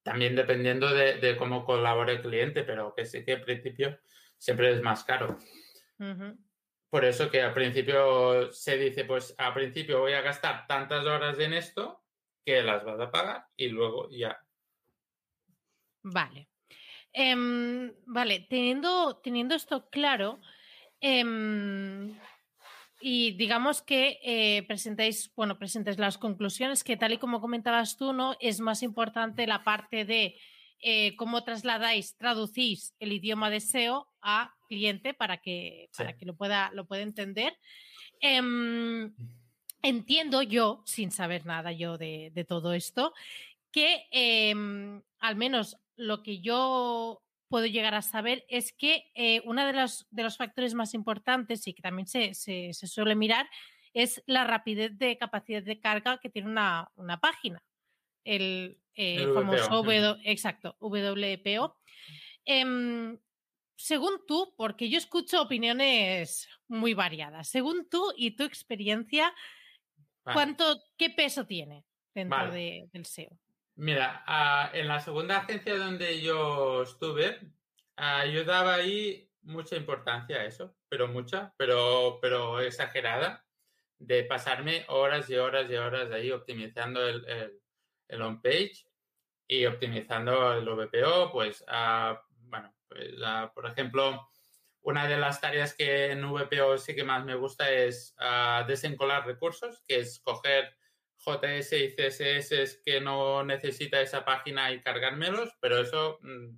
También dependiendo de, cómo colabore el cliente, pero que sí que al principio siempre es más caro. Por eso que al principio se dice, pues al principio voy a gastar tantas horas en esto que las vas a pagar y luego ya Vale. Em, vale, teniendo, teniendo esto claro, em, y digamos que eh, presentáis, bueno, presentáis las conclusiones, que tal y como comentabas tú, ¿no? Es más importante la parte de eh, cómo trasladáis, traducís el idioma de SEO a cliente para que, para que lo pueda, lo pueda entender. Em, entiendo yo, sin saber nada yo de, de todo esto, que al menos lo que yo puedo llegar a saber es que eh, uno de los, de los factores más importantes y que también se, suele mirar es la rapidez de capacidad de carga que tiene una, página. El, eh, famoso exacto, WPO. Em, según tú, porque yo escucho opiniones muy variadas, según tú y tu experiencia, Vale. ¿cuánto, qué peso tiene dentro Vale. de- del SEO? Mira, ah, en la segunda agencia donde yo estuve, ah, yo daba ahí mucha importancia a eso, pero mucha, pero, pero exagerada, de pasarme horas y horas y horas ahí optimizando el, el, el on-page y optimizando el VPO, pues, ah, bueno, pues, por ejemplo, una de las tareas que en VPO sí que más me gusta es desencolar recursos, que es coger JS y CSS que no necesita esa página y cargármelos, pero eso, mm,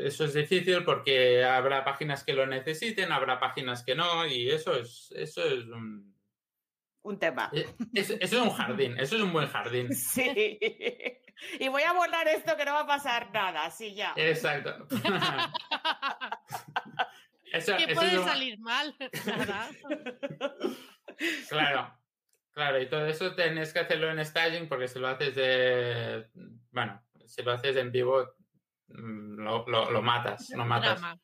eso es difícil porque habrá páginas que lo necesiten, habrá páginas que no, y eso es, eso es un, Un tema. eh, eso, es un jardín, eso es un buen jardín. Sí. Y voy a borrar esto que no va a pasar nada, sí, ya. Exacto. Eso- ¿Qué eso puede es un- salir mal? Nada. Claro, claro, y todo eso tenés que hacerlo en staging porque si lo haces de, bueno, si lo haces en vivo, mm, lo, lo- lo matas, lo matas. Drama.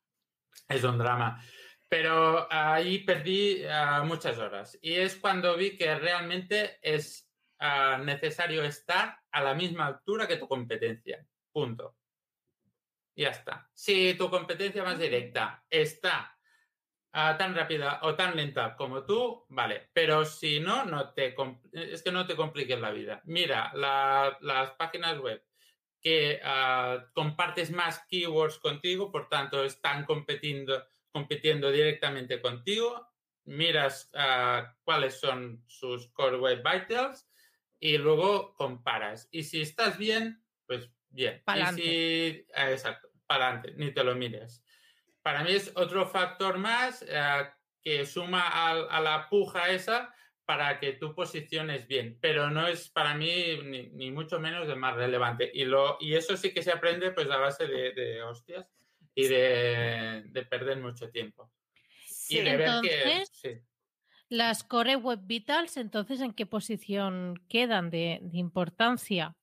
Es un drama. Pero ahí perdí ah, muchas horas. Y es cuando vi que realmente es ah, necesario estar a la misma altura que tu competencia. Punto. Y ya está. Si tu competencia más directa está ah, tan rápida o tan lenta como tú, vale. Pero si no, no te es que no te compliques la vida. Mira, la- las páginas web que ah, compartes más keywords contigo, por tanto, están competiendo, compitiendo directamente contigo. Miras ah, cuáles son sus core web vitals y luego comparas. Y si estás bien, pues bien. Pa'lante. Y si, ah, exacto, para adelante, ni te lo mires. Para mí es otro factor más ah, que suma a, la puja esa para que tú posiciones bien, pero no es para mí ni, ni mucho menos el más relevante. Y, lo, y eso sí que se aprende pues a base de, de hostias y de, de perder mucho tiempo. Sí. y de ver que... Entonces, sí. Las Core Web Vitals, entonces, ¿en qué posición quedan de, de importancia?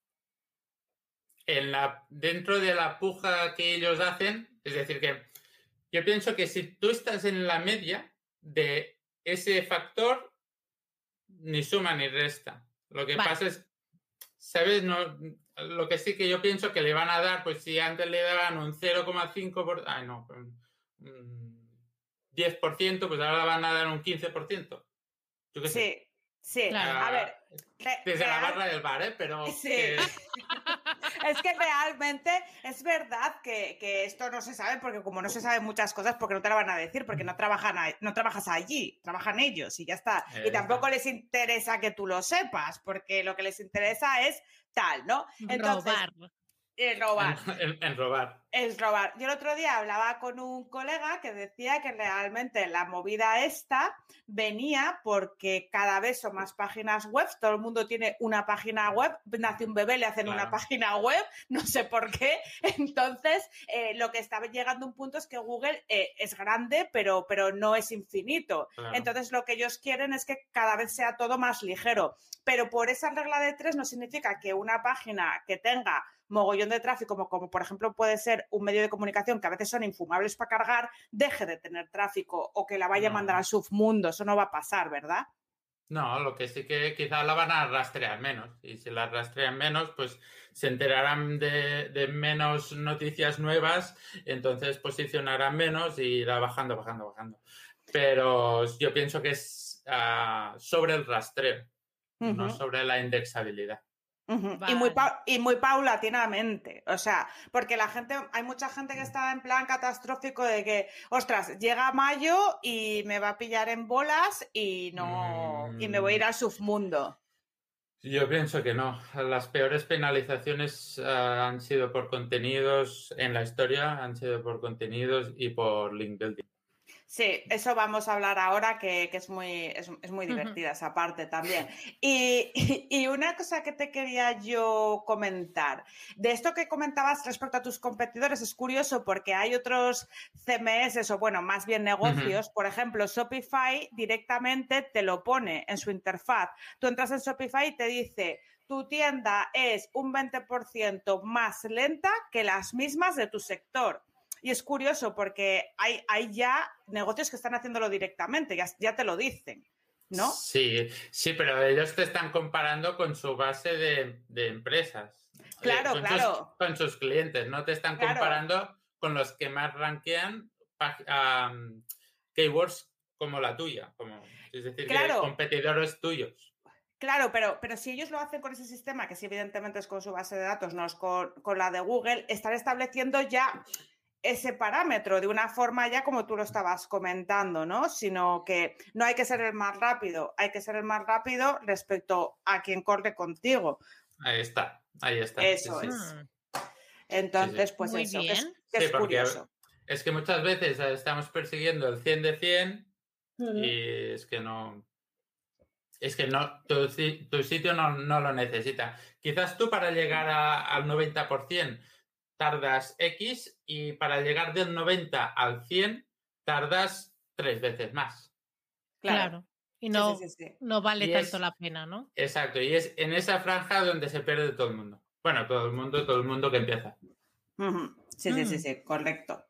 en la, dentro de la puja que ellos hacen, es decir, que yo pienso que si tú estás en la media de ese factor, ni suma ni resta. Lo que Vale. pasa es, ¿sabes? No, lo que sí que yo pienso que le van a dar, pues si antes le daban un 0,5%, por, ay no, un 10%, pues ahora van a dar un 15%. Yo qué sé. Sí, sí. Claro. A ver, Desde la barra del bar, ¿eh? Pero Sí. que- es que realmente es verdad que, que esto no se sabe porque como no se saben muchas cosas porque no te lo van a decir porque no trabajan a- no trabajas allí, trabajan ellos y ya está. Y Exacto. tampoco les interesa que tú lo sepas porque lo que les interesa es tal, ¿no? Entonces, Robar. Eh, robar. en- en- en robar. Es robar. Yo el otro día hablaba con un colega que decía que realmente la movida esta venía porque cada vez son más páginas web, todo el mundo tiene una página web, nace un bebé, le hacen una página web, no sé por qué. Entonces, eh, lo que está llegando a un punto es que Google eh, es grande, pero, pero no es infinito. Claro. Entonces, lo que ellos quieren es que cada vez sea todo más ligero. Pero por esa regla de tres no significa que una página que tenga mogollón de tráfico, como, como por ejemplo puede ser un medio de comunicación que a veces son infumables para cargar, deje de tener tráfico o que la vaya a mandar al submundo. Eso no va a pasar, ¿verdad? No, lo que sí que quizás la van a rastrear menos. Y si la rastrean menos, pues se enterarán de, de menos noticias nuevas, entonces posicionarán menos y irá bajando, bajando, bajando. Pero yo pienso que es ah, sobre el rastreo, no sobre la indexabilidad. Y, muy y muy paulatinamente, o sea, porque la gente, hay mucha gente que está en plan catastrófico de que, ostras, llega mayo y me va a pillar en bolas y no, y me voy a ir al submundo. Yo pienso que no. Las peores penalizaciones ah, han sido por contenidos en la historia, han sido por contenidos y por link building. Sí, eso vamos a hablar ahora, que, que es muy, es, es muy divertida esa parte también. Y, y una cosa que te quería yo comentar, de esto que comentabas respecto a tus competidores, es curioso porque hay otros CMS o bueno, más bien negocios, por ejemplo, Shopify directamente te lo pone en su interfaz. Tú entras en Shopify y te dice, tu tienda es un 20% más lenta que las mismas de tu sector. Y es curioso porque hay, hay ya negocios que están haciéndolo directamente, ya, ya te lo dicen. ¿No? Sí, sí, pero ellos te están comparando con su base de, de empresas. eh, Claro, con claro. Sus, con sus clientes, no te están Claro. comparando con los que más rankean um, keywords como la tuya, como, es decir, Claro. competidores tuyos. Claro, pero, pero si ellos lo hacen con ese sistema, que sí, evidentemente es con su base de datos, no es con, con la de Google, están estableciendo ya ese parámetro de una forma ya como tú lo estabas comentando, ¿no? Sino que no hay que ser el más rápido, hay que ser el más rápido respecto a quien corre contigo. Ahí está, ahí está. Eso sí, sí. es. Mm, Entonces, pues Muy eso, que es, que Sí, es porque curioso. Es que muchas veces eh, estamos persiguiendo el 100 de 100 Ujú. y es que no. Es que no, tu, tu sitio no, no lo necesita. Quizás tú para llegar a- al 90% tardas X y para llegar del 90 al 100 tardas tres veces más. Claro. Y no, sí, sí, sí. no vale Y tanto es- la pena, ¿no? Exacto, y es en esa franja donde se pierde todo el mundo. Bueno, todo el mundo, todo el mundo que empieza. Sí, sí, sí, Mm. sí, correcto.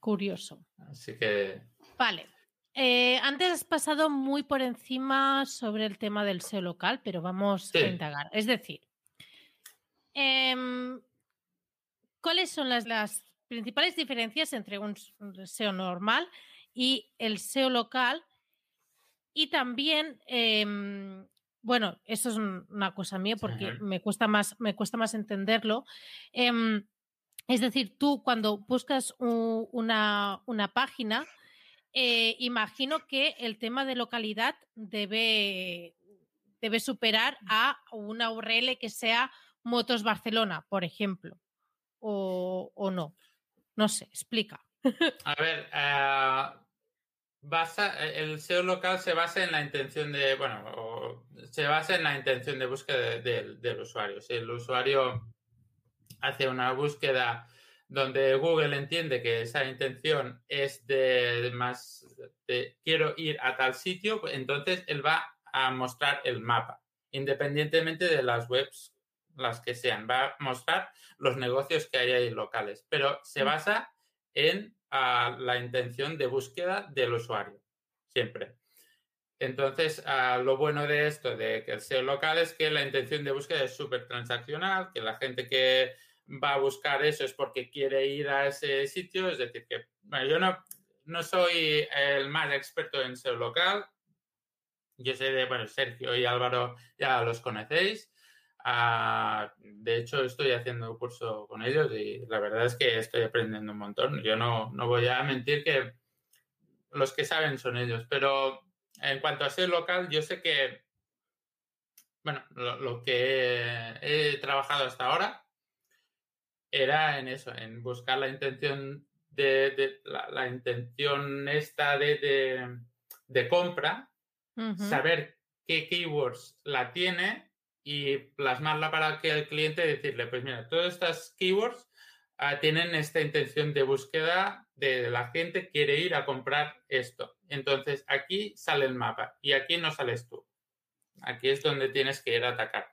Curioso. Así que Vale. Eh, antes has pasado muy por encima sobre el tema del SEO local, pero vamos Sí. a indagar. Es decir, em, ¿cuáles son las, las principales diferencias entre un, SEO normal y el SEO local? Y también, em, bueno, eso es un- una cosa mía porque me cuesta más, me cuesta más entenderlo. Em, es decir, tú cuando buscas una, una página, eh, imagino que el tema de localidad debe, debe superar a una URL que sea Motos Barcelona, por ejemplo. O, o no. No sé, explica. A ver, basa, el SEO local se basa en la intención de, bueno, se basa en la intención de búsqueda de- del- del usuario. Si el usuario hace una búsqueda donde Google entiende que esa intención es de más, de quiero ir a tal sitio, pues entonces él va a mostrar el mapa, independientemente de las webs, las que sean, va a mostrar los negocios que hay ahí locales, pero se Mm. basa en la intención de búsqueda del usuario, siempre. Entonces, lo bueno de esto, de que el SEO local, es que la intención de búsqueda es súper transaccional, que la gente que va a buscar eso es porque quiere ir a ese sitio, es decir, que bueno, yo no, no soy el más experto en SEO local, yo sé de, bueno, Sergio y Álvaro ya los conocéis. Ah, de hecho, estoy haciendo un curso con ellos y la verdad es que estoy aprendiendo un montón. Yo no, no voy a mentir que los que saben son ellos, pero en cuanto a SEO local, yo sé que, bueno, lo, lo que he trabajado hasta ahora era en eso, en buscar la intención de, de- la, la intención esta de, de, de compra, saber qué keywords la tiene y plasmarla para que el cliente decirle, pues mira, todas estas keywords ah, tienen esta intención de búsqueda de la gente quiere ir a comprar esto. Entonces aquí sale el mapa y aquí no sales tú. Aquí es donde tienes que ir a atacar.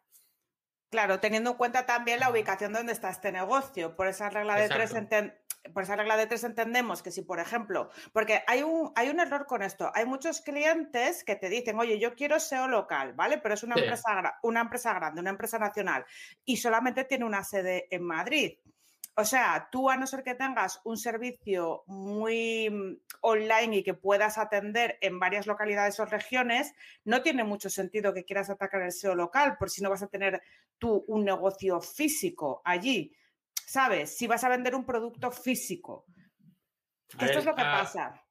Claro, teniendo en cuenta también la ubicación de donde está este negocio. Por esa regla de tres Exacto. enten- por esa regla de tres entendemos que si, por ejemplo, porque hay un, hay un error con esto. Hay muchos clientes que te dicen, oye, yo quiero SEO local, ¿vale? Pero es una, Sí. empresa, una empresa grande, una empresa nacional, y solamente tiene una sede en Madrid. O sea, tú a no ser que tengas un servicio muy mm, online y que puedas atender en varias localidades o regiones, no tiene mucho sentido que quieras atacar el SEO local, por si no vas a tener tú un negocio físico allí. ¿Sabes? Si vas a vender un producto físico. A Esto ver, es lo que ah, pasa.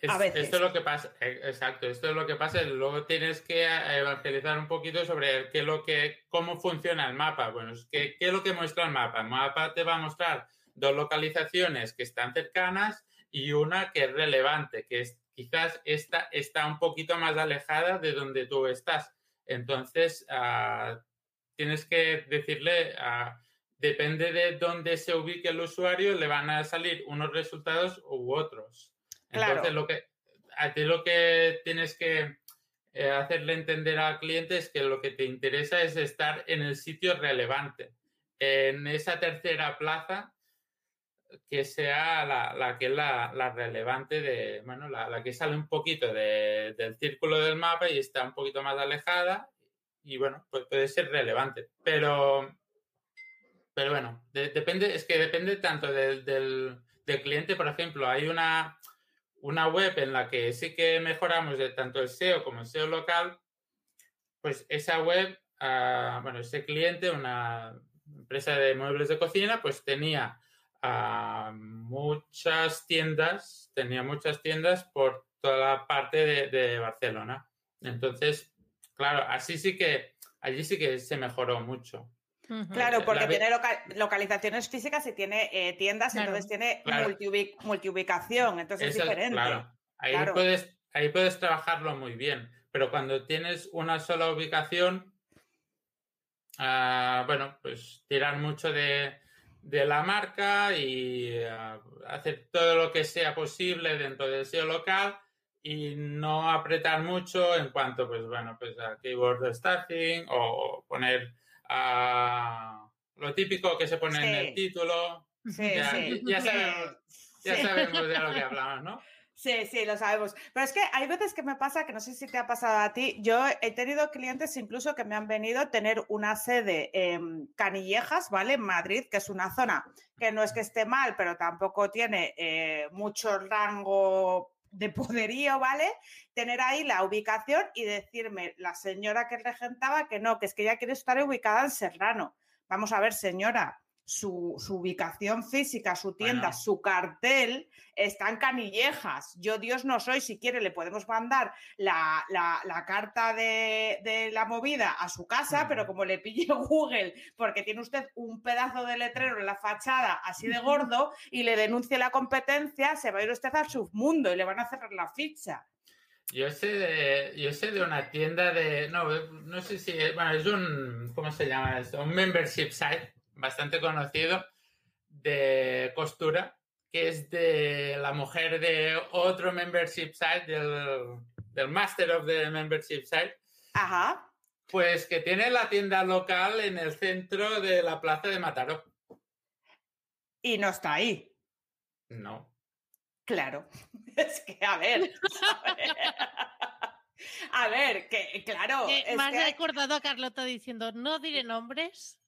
Es- A veces. Esto es lo que pasa, eh, exacto, esto es lo que pasa. Luego tienes que eh, evangelizar un poquito sobre qué lo que, cómo funciona el mapa. Bueno, que, ¿qué es lo que muestra el mapa? El mapa te va a mostrar dos localizaciones que están cercanas y una que es relevante, que es quizás esta está un poquito más alejada de donde tú estás. Entonces, ah, tienes que decirle, ah, depende de dónde se ubique el usuario, le van a salir unos resultados u otros. Claro. Entonces, lo que, a ti lo que tienes que eh, hacerle entender al cliente es que lo que te interesa es estar en el sitio relevante. En esa tercera plaza, que sea la, que es la, relevante de, bueno, la, que sale un poquito del círculo del mapa y está un poquito más alejada y bueno, pues puede ser relevante. Pero, pero bueno, depende, es que depende tanto del, del, cliente, por ejemplo, hay una, una web en la que sí que mejoramos de tanto el SEO como el SEO local, pues esa web, ah, bueno, ese cliente, una empresa de muebles de cocina, pues tenía ah, muchas tiendas, tenía muchas tiendas por toda la parte de, de Barcelona. Entonces, Claro, así sí que, allí sí que se mejoró mucho. Claro, porque tiene localizaciones físicas y tiene eh, tiendas, entonces tiene multiubicación, entonces es diferente. Claro, ahí, Puedes, ahí puedes trabajarlo muy bien, pero cuando tienes una sola ubicación, ah, bueno, pues tirar mucho de, la marca y ah, hacer todo lo que sea posible dentro del SEO local y no apretar mucho en cuanto, pues bueno, pues a keyword staffing o poner a lo típico que se pone en el título. Sí, ya, sí. ya, sabemos, ya sabemos de lo que hablamos, ¿no? Sí, sí, lo sabemos. Pero es que hay veces que me pasa, que no sé si te ha pasado a ti, yo he tenido clientes incluso que me han venido a tener una sede en Canillejas, ¿vale? En Madrid, que es una zona que no es que esté mal, pero tampoco tiene eh, mucho rango de poderío, ¿vale? Tener ahí la ubicación y decirme la señora que regentaba que no, que es que ella quiere estar ubicada en Serrano. Vamos a ver, señora, su, ubicación física, su tienda, su cartel está en Canillejas. Yo Dios no soy, si quiere le podemos mandar la, carta de, la movida a su casa, pero como le pille Google porque tiene usted un pedazo de letrero en la fachada así de gordo y le denuncie la competencia, se va a ir usted al submundo y le van a cerrar la ficha. Yo sé de, yo sé de una tienda de, no, no sé si, bueno, es un, ¿cómo se llama esto? Un membership site bastante conocido de costura, que es de la mujer de otro membership site, del, Master of the Membership Site. Ajá. Pues que tiene la tienda local en el centro de la plaza de Mataró. Y no está ahí. No. Claro. Es que, a ver. A ver, que claro. Eh, me has recordado a Carlota diciendo, no diré nombres.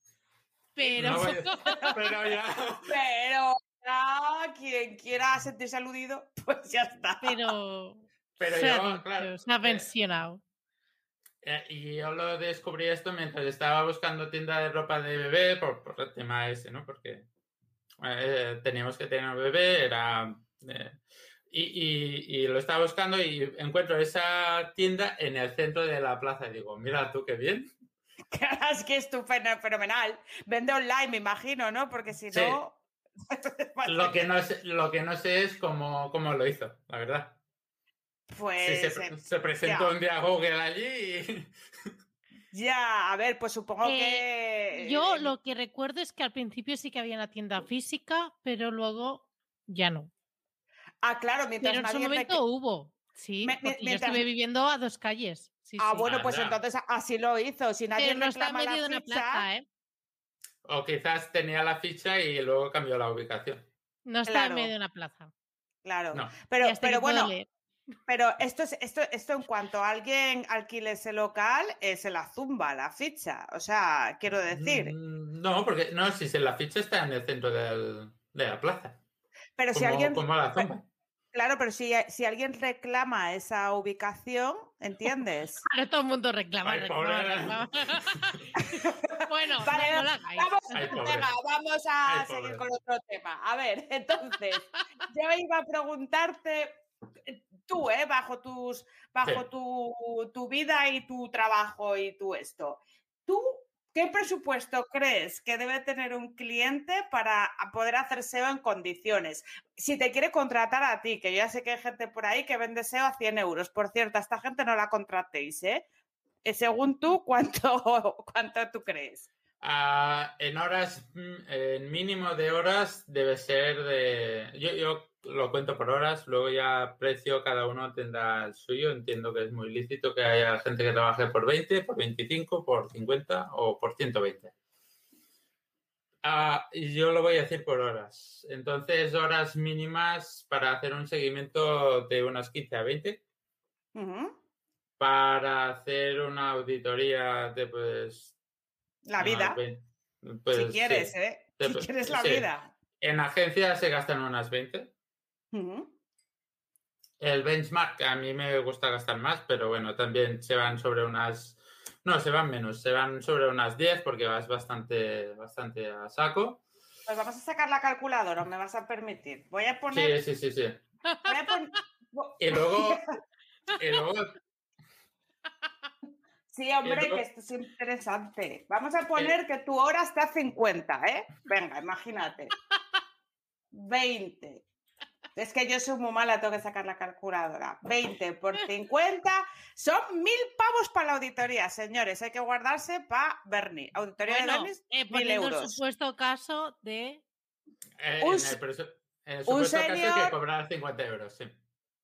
Pero. pero ya. Pero ya, quien quiera sentirse aludido, pues ya está. Pero. Pero se yo, claro. Se ha mencionado. Eh, y yo lo descubrí esto mientras estaba buscando tienda de ropa de bebé por, por el tema ese, ¿no? Porque eh, teníamos que tener un bebé, era. Eh, y, y, y, lo estaba buscando y encuentro esa tienda en el centro de la plaza y digo, mira tú qué bien. es que es fenomenal. Vende online, me imagino, ¿no? Porque si no. lo, que no sé, lo que no sé es cómo, cómo lo hizo, la verdad. Pues. se, presentó un día Google allí y. Ya, a ver, pues supongo que. Yo lo que recuerdo es que al principio sí que había una tienda física, pero luego ya no. Ah, claro, mientras Pero en su momento hubo. Sí, yo estuve viviendo a dos calles ah, bueno, pues entonces así lo hizo. Si nadie no está medio de una plaza, ¿eh? O quizás tenía la ficha y luego cambió la ubicación. No está en medio de una plaza. Claro. Pero, pero bueno, pero esto es esto, esto en cuanto a alguien alquile ese local, eh, se la zumba la ficha. O sea, quiero decir. Mm, no, porque no, si se la ficha está en el centro de la plaza. Pero si alguien. Como la zumba. Claro, pero si, si, alguien reclama esa ubicación, ¿entiendes? Ahora todo el mundo reclama, reclama, bueno, vamos, a seguir con otro tema. A ver, entonces, yo iba a preguntarte, eh, tú, ¿eh? Bajo, tus, bajo tu, tu vida y tu trabajo y tu esto. ¿Tú ¿Qué presupuesto crees que debe tener un cliente para poder hacer SEO en condiciones? Si te quiere contratar a ti, que ya sé que hay gente por ahí que vende SEO a 100 euros. Por cierto, a esta gente no la contratéis, ¿eh? eh según tú, ¿cuánto, cuánto tú crees? Ah, en horas, mm, en mínimo de horas debe ser de... Yo, yo lo cuento por horas, luego ya precio cada uno tendrá el suyo. Entiendo que es muy lícito que haya gente que trabaje por 20, por 25, por 50 o por 120. Ah, yo lo voy a decir por horas. Entonces, horas mínimas para hacer un seguimiento de unas 15 a 20. Ujú. Para hacer una auditoría de, pues... La vida, 20, pues, si sí. quieres, ¿eh? Si Dep- quieres la sí. vida. En agencias se gastan unas 20. El benchmark a mí me gusta gastar más, pero bueno, también se van sobre unas... No, se van menos, se van sobre unas 10 porque vas bastante, bastante a saco. Pues vamos a sacar la calculadora, me vas a permitir. Voy a poner. Sí, sí, sí, sí. voy a pon- Y luego, y luego Sí, hombre, luego- que esto es interesante. Vamos a poner que tu hora está a 50, ¿eh? Venga, imagínate. 20. Es que yo soy muy mala, tengo que sacar la calculadora. 20 por 50 son mil pavos para la auditoría, señores. Hay que guardarse para Bernie. Auditoría de Bernie, eh, mil poniendo el euros. supuesto caso de eh, Un en el, en el un supuesto caso que cobrar 50 euros, sí.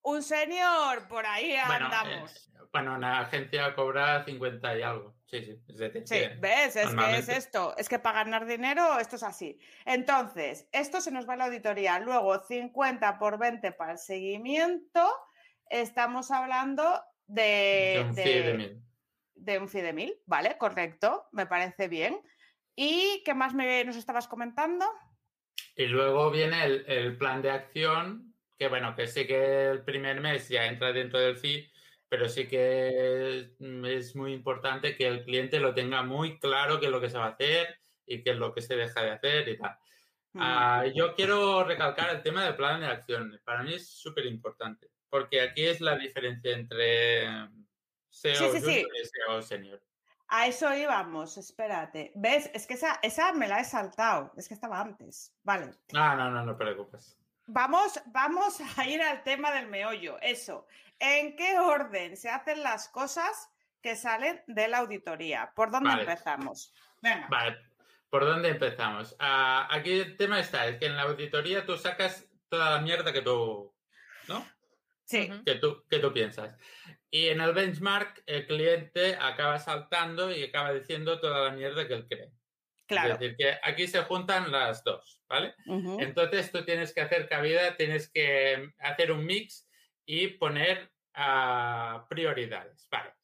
Un señor, por ahí Bueno, andamos. eh, bueno, una agencia cobra 50 y algo. Sí, sí. Es decir, Sí, ¿ves? Es que es esto. Es que para ganar dinero esto es así. Entonces, esto se nos va a la auditoría. Luego, 50 por 20 para el seguimiento. Estamos hablando de, de un de- fee de mil. de un fee de mil, ¿vale? Correcto, me parece bien. ¿Y qué más me, nos estabas comentando? Y luego viene el, el plan de acción, que bueno, que sí que el primer mes ya entra dentro del fee, pero sí que es, es muy importante que el cliente lo tenga muy claro qué es lo que se va a hacer y qué es lo que se deja de hacer y tal. Ah, yo quiero recalcar el tema del plan de acción. Para mí es súper importante, porque aquí es la diferencia entre SEO Sí, sí, sí. junior y SEO senior. A eso íbamos, espérate. ¿Ves? Es que esa, esa me la he saltado. Es que estaba antes. Vale. No, no, no, no te preocupes. Vamos, vamos a ir al tema del meollo. Eso. ¿En qué orden se hacen las cosas que salen de la auditoría? ¿Por dónde Vale. empezamos? Venga. Vale, ¿por dónde empezamos? Ah, aquí el tema está, es que en la auditoría tú sacas toda la mierda que tú, ¿no? Sí. Que tú, que tú piensas. Y en el benchmark el cliente acaba saltando y acaba diciendo toda la mierda que él cree. Claro. Es decir, que aquí se juntan las dos, ¿vale? Entonces tú tienes que hacer cabida, tienes que hacer un mix y poner ah, prioridades, ¿vale?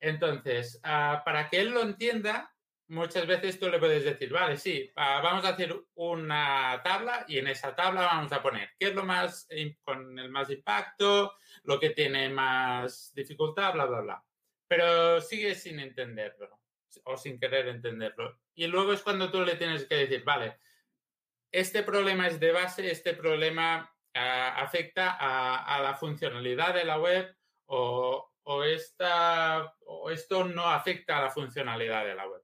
Entonces, ah, para que él lo entienda, muchas veces tú le puedes decir, vale, sí, ah, vamos a hacer una tabla y en esa tabla vamos a poner qué es lo más con el más impacto, lo que tiene más dificultad, bla, bla, bla. Pero sigue sin entenderlo o sin querer entenderlo. Y luego es cuando tú le tienes que decir, vale, este problema es de base, este problema ah, afecta a, la funcionalidad de la web o, o esta, o esto no afecta a la funcionalidad de la web.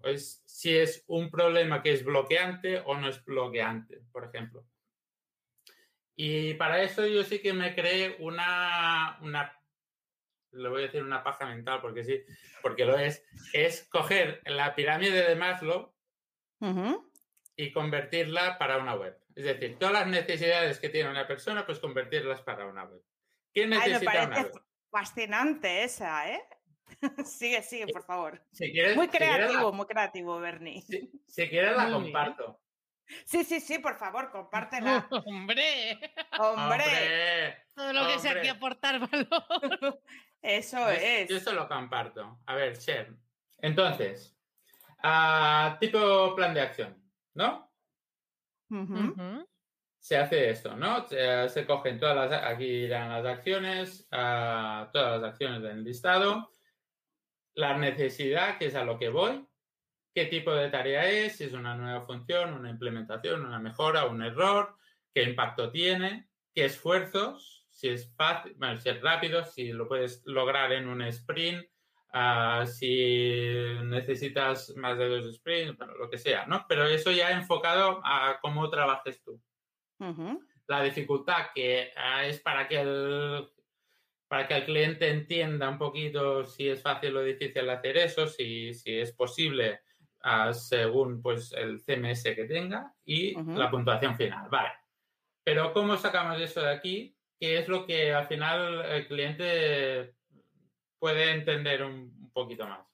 Pues si es un problema que es bloqueante o no es bloqueante, por ejemplo. Y para eso yo sí que me creé una, una le voy a decir una paja mental porque sí, porque lo es, es coger la pirámide de Maslow y convertirla para una web. Es decir, todas las necesidades que tiene una persona, pues convertirlas para una web. ¿Quién Ay, me necesita una parece web? fascinante esa, ¿eh? sigue, sigue, por favor. Si quieres, Muy si quieres la- creativo, muy creativo, Bernie. si- si quieres la comparto. Sí, sí, sí, por favor, compártela. Hombre, Hombre, todo lo que sea Hombre. aquí aportar valor. eso es. Yo eso lo comparto. A ver, share. Entonces, ah, tipo plan de acción, ¿no? Se hace esto, ¿no? Se, se cogen todas las, aquí irán las acciones, ah, todas las acciones del listado, la necesidad, que es a lo que voy, qué tipo de tarea es, si es una nueva función, una implementación, una mejora, un error, qué impacto tiene, qué esfuerzos, si es fácil, bueno, si es rápido, si lo puedes lograr en un sprint, ah, si necesitas más de dos sprints, bueno, lo que sea, ¿no? Pero eso ya enfocado a cómo trabajes tú la dificultad que ah, es para que el para que el cliente entienda un poquito si es fácil o difícil hacer eso, si, si es posible ah, según pues el CMS que tenga y la puntuación final. Vale. Pero ¿cómo sacamos eso de aquí? ¿Qué es lo que al final el cliente puede entender un, poquito más?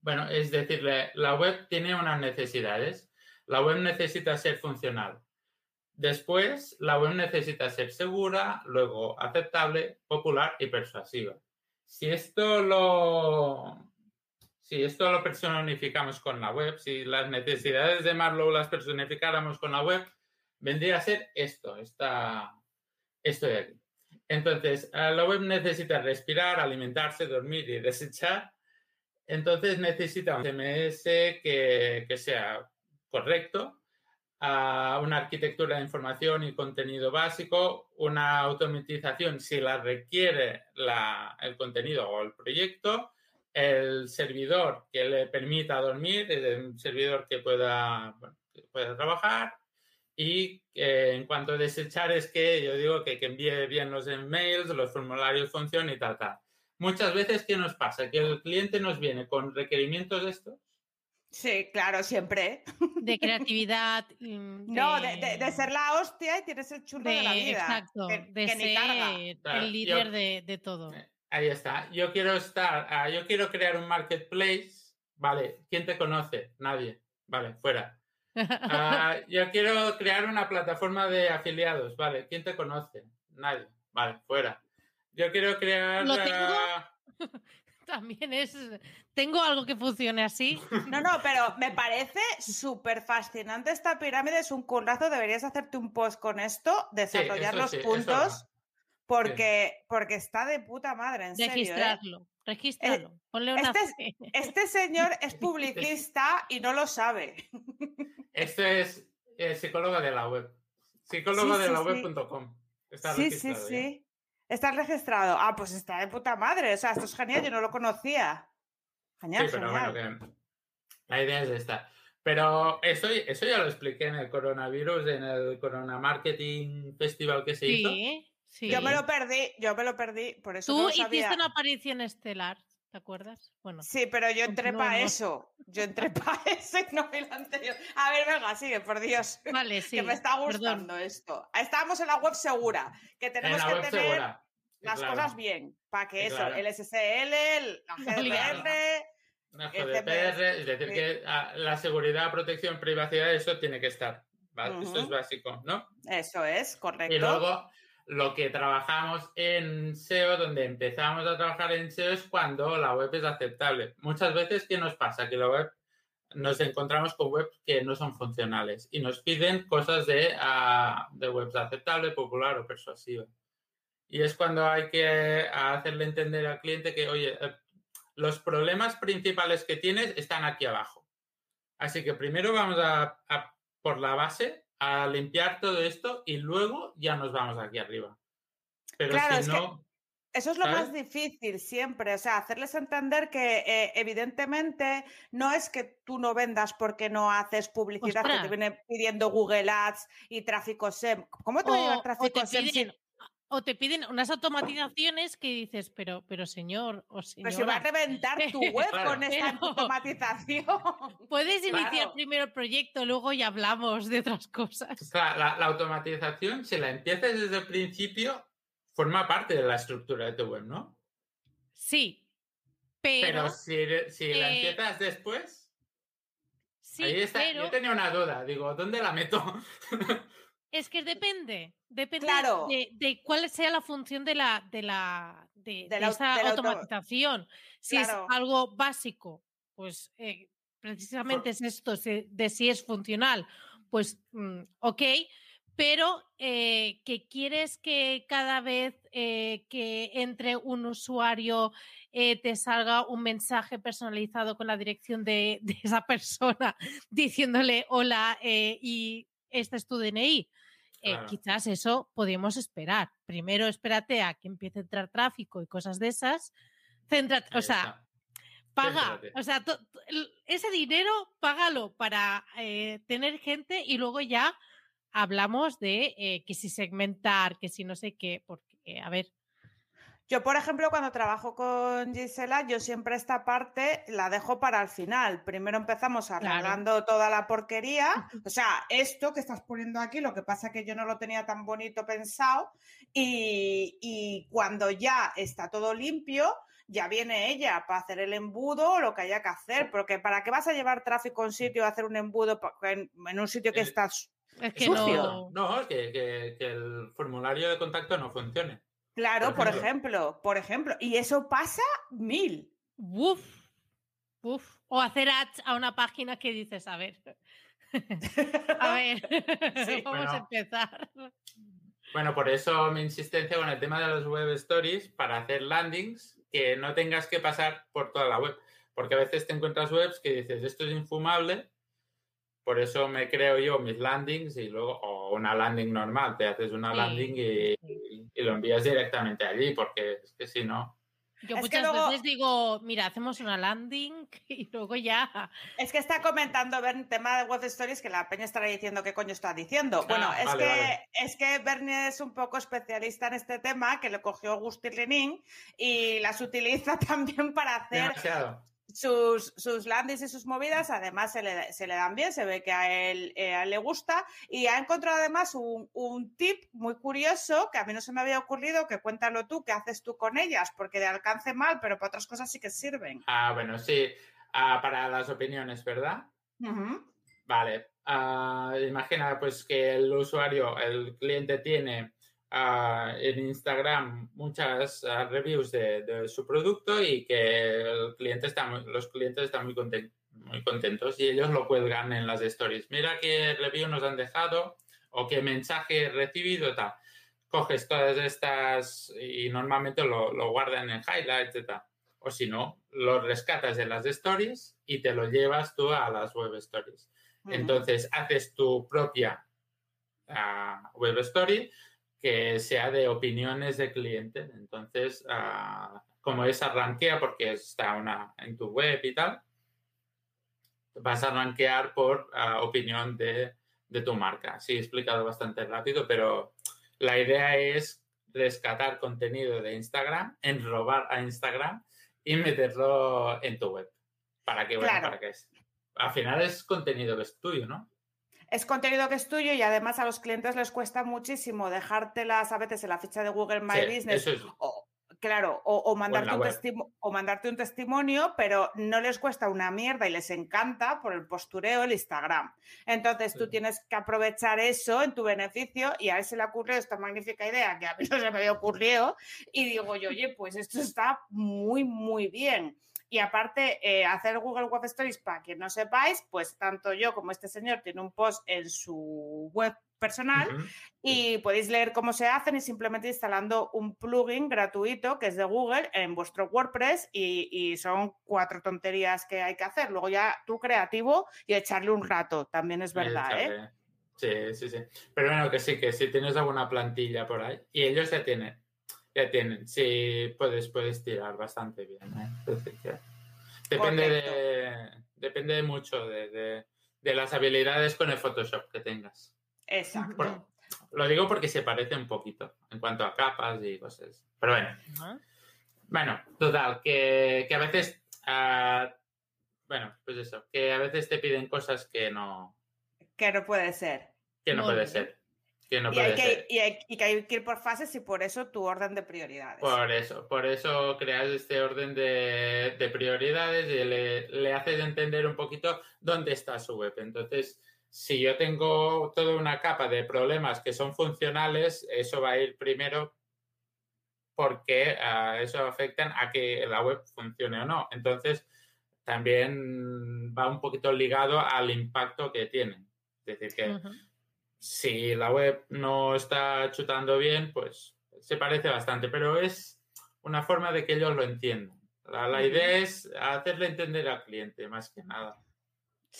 Bueno, es decir, la, la web tiene unas necesidades. La web necesita ser funcional. Después, la web necesita ser segura, luego aceptable, popular y persuasiva. Si esto lo, si esto lo personificamos con la web, si las necesidades de Marlowe las personificáramos con la web, vendría a ser esto, esta, esto de aquí. Entonces, la web necesita respirar, alimentarse, dormir y desechar. Entonces necesita un CMS que, sea correcto, a una arquitectura de información y contenido básico, una automatización si la requiere el contenido o el proyecto, el servidor que le permita dormir, el servidor que pueda trabajar y eh, en cuanto a desechar es que yo digo que, que envíe bien los emails, los formularios funcionen y tal, tal. Muchas veces, ¿qué nos pasa? Que el cliente nos viene con requerimientos de estos Sí, claro, siempre. De creatividad. mm, No, de, de- de ser la hostia y tienes el churro de, la vida. Exacto, que- de que ser Claro, el líder yo- de, de todo. Eh, Ahí está. Yo quiero estar, ah, yo quiero crear un marketplace. Vale, ¿quién te conoce? Nadie. Vale, fuera. Ah, yo quiero crear una plataforma de afiliados. Vale, ¿quién te conoce? Nadie. Vale, fuera. Yo quiero crear. ¿Lo tengo? También es. Tengo algo que funcione así. No, no, pero me parece súper fascinante esta pirámide. Es un currazo. Deberías hacerte un post con esto, desarrollar eso los sí, puntos, porque, porque está de puta madre, en serio. ¿eh? Registrarlo. Registrarlo. Ponle una. este. Este señor es publicista y no lo sabe. Esto es eh, psicólogo de la web. Psicólogo Sí, de sí, la sí. web.com. Está Sí, sí, sí. Está registrado. Ah, pues está de puta madre. O sea, esto es genial. Yo no lo conocía. Genial, Sí, pero genial. bueno, que la idea es esta. Pero eso, eso ya lo expliqué en el coronavirus, en el Corona Marketing Festival que se hizo. Sí, sí. Yo me lo perdí, yo me lo perdí, por eso Tú no lo hiciste una aparición estelar, ¿te acuerdas? Bueno, Sí, pero yo entré para eso. Yo entré para eso y no vi lo anterior. A ver, venga, sigue, por Dios. vale, sí. que me está perdón. gustando esto. Estamos en la web segura, que En tenemos la que tener segura. las Claro. cosas bien, para que eso, claro. el SSL, el- la. GDPR, el GDPR, es decir, sí. que ah, la seguridad, protección, privacidad, eso tiene que estar. ¿vale? Eso es básico, ¿no? eso es, correcto. Y luego lo que trabajamos en SEO, donde empezamos a trabajar en SEO es cuando la web es aceptable. Muchas veces, ¿qué nos pasa? Que la web nos encontramos con webs que no son funcionales y nos piden cosas de, de webs aceptable, popular o persuasiva. Y es cuando hay que hacerle entender al cliente que, oye, eh, los problemas principales que tienes están aquí abajo. Así que primero vamos a por la base a limpiar todo esto y luego ya nos vamos aquí arriba. Pero Claro, si es que- no, Eso es lo ¿sabes? más difícil siempre, o sea, hacerles entender que eh, evidentemente no es que tú no vendas porque no haces publicidad que te viene pidiendo Google Ads y tráfico SEM. ¿Cómo te va a O, llegar o tráfico te SEM piden, si- o te piden unas automatizaciones que dices, pero, pero señor o Pero si va a señora, reventar tu web Claro. con esta Pero- automatización. puedes iniciar Claro. primero el proyecto, luego ya hablamos de otras cosas. claro, la, la automatización, si la empiezas desde el principio, forma parte de la estructura de tu web, ¿no? Sí, pero, Pero, si, si la eh, empiezas después, sí, ahí está. pero Yo tenía una duda, digo, ¿dónde la meto? es que depende, depende Claro. de, de cuál sea la función de la de la de, la esa auto- automatización. Si Claro. es algo básico, pues eh, precisamente es esto si- de si es funcional, pues mm, ok, pero eh, que quieres que cada vez eh, que entre un usuario eh, te salga un mensaje personalizado con la dirección de, de esa persona diciéndole hola y este es tu DNI. Eh, Claro. quizás eso podemos esperar. Primero espérate a que empiece a entrar tráfico y cosas de esas. Céntrate, o Ahí sea, está. paga, Céntrate. o sea, ese dinero págalo para eh, tener gente y luego ya hablamos de eh, que si segmentar, que si no sé qué, porque, a ver, Yo, por ejemplo, cuando trabajo con Gisela, yo siempre esta parte la dejo para el final. Primero empezamos arreglando toda la porquería. O sea, esto que estás poniendo aquí, lo que pasa que yo no lo tenía tan bonito pensado. Y, y cuando ya está todo limpio, ya viene ella para hacer el embudo o lo que haya que hacer, porque ¿para qué vas a llevar tráfico a un sitio a hacer un embudo en, un sitio que El- está Es que sucio? no. No, que, que- que el formulario de contacto no funcione. Claro, Por por ejemplo. por ejemplo, y eso pasa mil. Uf, uf. O hacer ads a una página que dices, a ver. A ver, Sí, vamos a empezar. Bueno, por eso mi insistencia con el tema de los web stories para hacer landings que no tengas que pasar por toda la web. Porque a veces te encuentras webs que dices, esto es infumable, por eso me creo yo mis landings y luego, o una landing normal, te haces una Sí, landing y, y- y lo envías directamente allí, porque es que si no. Yo Es muchas luego- veces digo, mira, hacemos una landing y luego ya. Es que está comentando Bernie tema de Web Stories que la peña estará diciendo qué coño está diciendo. Bueno, Ah, es, vale, que, vale. es que Bernie es un poco especialista en este tema, que le cogió Agustín Lenin y las utiliza también para hacer Demasiado. Sus, sus landings y sus movidas. Además, se le, se le dan bien, se ve que a él, eh, a él le gusta. Y ha encontrado además un, un tip muy curioso que a mí no se me había ocurrido, que cuéntalo tú, qué haces tú con ellas, porque de alcance mal, pero para otras cosas sí que sirven. Ah, bueno, sí. Ah, para las opiniones, ¿verdad? Vale. Ah, imagina pues que el usuario, el cliente tiene ah, en Instagram muchas ah, reviews de, de su producto y que el cliente está muy- los clientes están muy, conten- muy contentos y ellos lo cuelgan en las stories. Mira qué review nos han dejado o qué mensaje he recibido, tal. Coges todas estas y normalmente lo, lo guardan en highlights tal. O si no, lo rescatas de las stories y te lo llevas tú a las web stories. Entonces haces tu propia ah, web story que sea de opiniones de cliente. Entonces, ah, como esa rankea porque está una, en tu web y tal, vas a rankear por ah, opinión de, de tu marca. Sí, he explicado bastante rápido, pero la idea es rescatar contenido de Instagram, enrobar a Instagram y meterlo en tu web. Para que, bueno, Claro. para que es. Al final es contenido que es tuyo, ¿no? Es contenido que es tuyo y además a los clientes les cuesta muchísimo dejártelas a veces en la ficha de Google My Sí, Business es. o, claro, o, o mandarte un web. testimo- o mandarte un testimonio, pero no les cuesta una mierda y les encanta por el postureo el Instagram. Entonces tú tienes que aprovechar eso en tu beneficio y a él se le ocurrió esta magnífica idea que a mí no se me había ocurrido y digo yo, oye, pues esto está muy, muy bien. Y aparte, eh, hacer Google Web Stories, para que no sepáis, pues tanto yo como este señor tiene un post en su web personal y podéis leer cómo se hacen y simplemente instalando un plugin gratuito que es de Google en vuestro WordPress y, y son cuatro tonterías que hay que hacer. Luego ya tú creativo y echarle un rato, también es verdad, ¿eh? Sí, sí, sí. Pero bueno, que sí, que si tienes alguna plantilla por ahí, y ellos ya tienen, ya tienen, sí, puedes, puedes tirar bastante bien. ¿eh? Depende, de, depende mucho de, de- de las habilidades con el Photoshop que tengas. Exacto. Lo digo porque se parece un poquito en cuanto a capas y cosas. Pero bueno, bueno, total, que, que a veces, ah, bueno, pues eso, que a veces te piden cosas que no, Que no puede ser. que no Muy puede bien. ser. Que no y, puede hay ser. que, y, hay, y que hay que ir por fases y por eso tu orden de prioridades. Por eso, por eso creas este orden de, de prioridades y le, le haces entender un poquito dónde está su web. Entonces, si yo tengo toda una capa de problemas que son funcionales, eso va a ir primero porque ah, eso afecta a que la web funcione o no. Entonces, también va un poquito ligado al impacto que tiene. Es decir, que. Si la web no está chutando bien, pues se parece bastante, pero es una forma de que ellos lo entiendan. La, idea es hacerle entender al cliente, más que nada.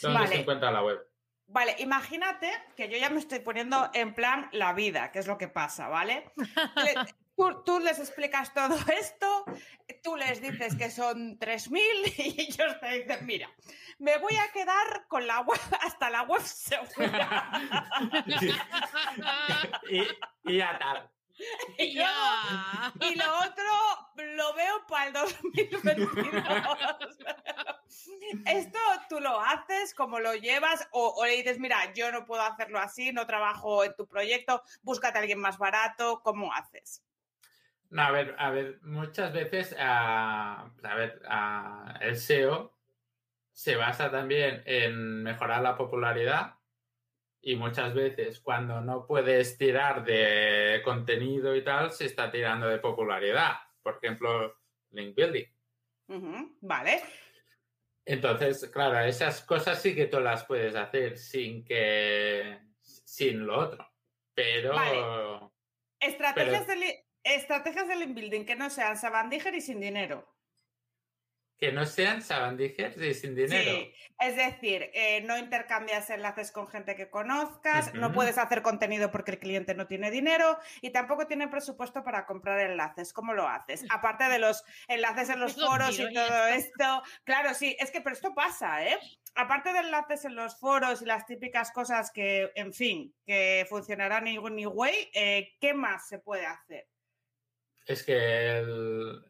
¿Dónde se encuentra la web? Vale, imagínate que yo ya me estoy poniendo en plan la vida, que es lo que pasa, ¿vale? Tú, tú les explicas todo esto, tú les dices que son 3.000 y ellos te dicen, mira, me voy a quedar con la web hasta la web segura. y, y ya tal. Y, Ya. luego- y lo otro lo veo para el 2022. Esto tú lo haces, como lo llevas, o, o le dices, mira, yo no puedo hacerlo así, no trabajo en tu proyecto, búscate a alguien más barato, ¿cómo haces? No, a ver, a ver, muchas veces ah, a ver, ah, el SEO se basa también en mejorar la popularidad y muchas veces cuando no puedes tirar de contenido y tal, se está tirando de popularidad. Por ejemplo, link building. Vale. Entonces, claro, esas cosas sí que tú las puedes hacer sin que sin lo otro. Pero Vale. Estrategias, de, li- estrategias de link building que no sean sabandíger y sin dinero. que no sean sabandijers y sin dinero. Sí, es decir, eh, no intercambias enlaces con gente que conozcas, no puedes hacer contenido porque el cliente no tiene dinero y tampoco tiene presupuesto para comprar enlaces. ¿Cómo lo haces? Aparte de los enlaces en los Lo foros y todo esto. Claro, sí, es que, pero esto pasa, ¿eh? Aparte de enlaces en los foros y las típicas cosas que, en fin, que funcionarán anyway, eh, ¿qué más se puede hacer? Es que el-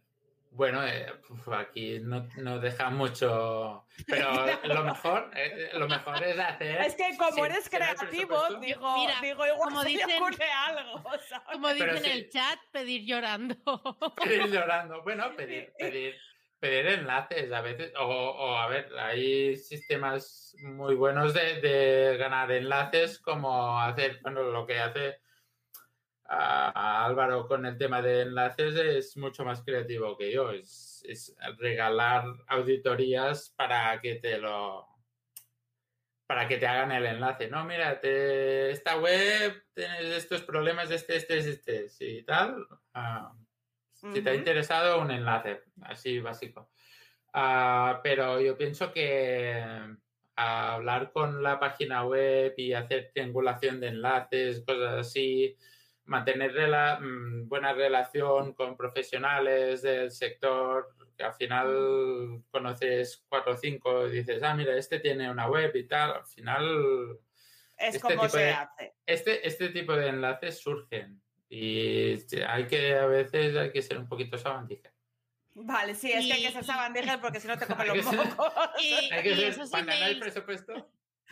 bueno, eh, aquí no, no deja mucho, pero lo mejor, eh, lo mejor es hacer. Es que como eres creativo, digo, Mira, digo, igual como se dicen- ocurre algo, ¿sabes? Como Pero dice en sí. el chat, pedir llorando. pedir llorando. Bueno, pedir, pedir, pedir enlaces a veces, o, o, a ver, hay sistemas muy buenos de, de ganar enlaces, como hacer, bueno, lo que hace a, Álvaro con el tema de enlaces es mucho más creativo que yo, es, es regalar auditorías para que te lo para que te hagan el enlace. No, mira, te- esta web tienes estos problemas, este, este, este, y tal. ah, si te ha interesado, un enlace, así básico. Ah, pero yo pienso que hablar con la página web y hacer triangulación de enlaces, cosas así, mantener rela- mm, buena relación con profesionales del sector, que al final conoces cuatro o cinco y dices, ah, mira, este tiene una web y tal, al final Es este como tipo se de- hace. este, este tipo de enlaces surgen y hay que, a veces hay que ser un poquito sabandija. Vale, sí, es que hay que ser sabandijas porque si no te comen los mocos. Y, Hay que y ser, esos para ganar el emails- presupuesto.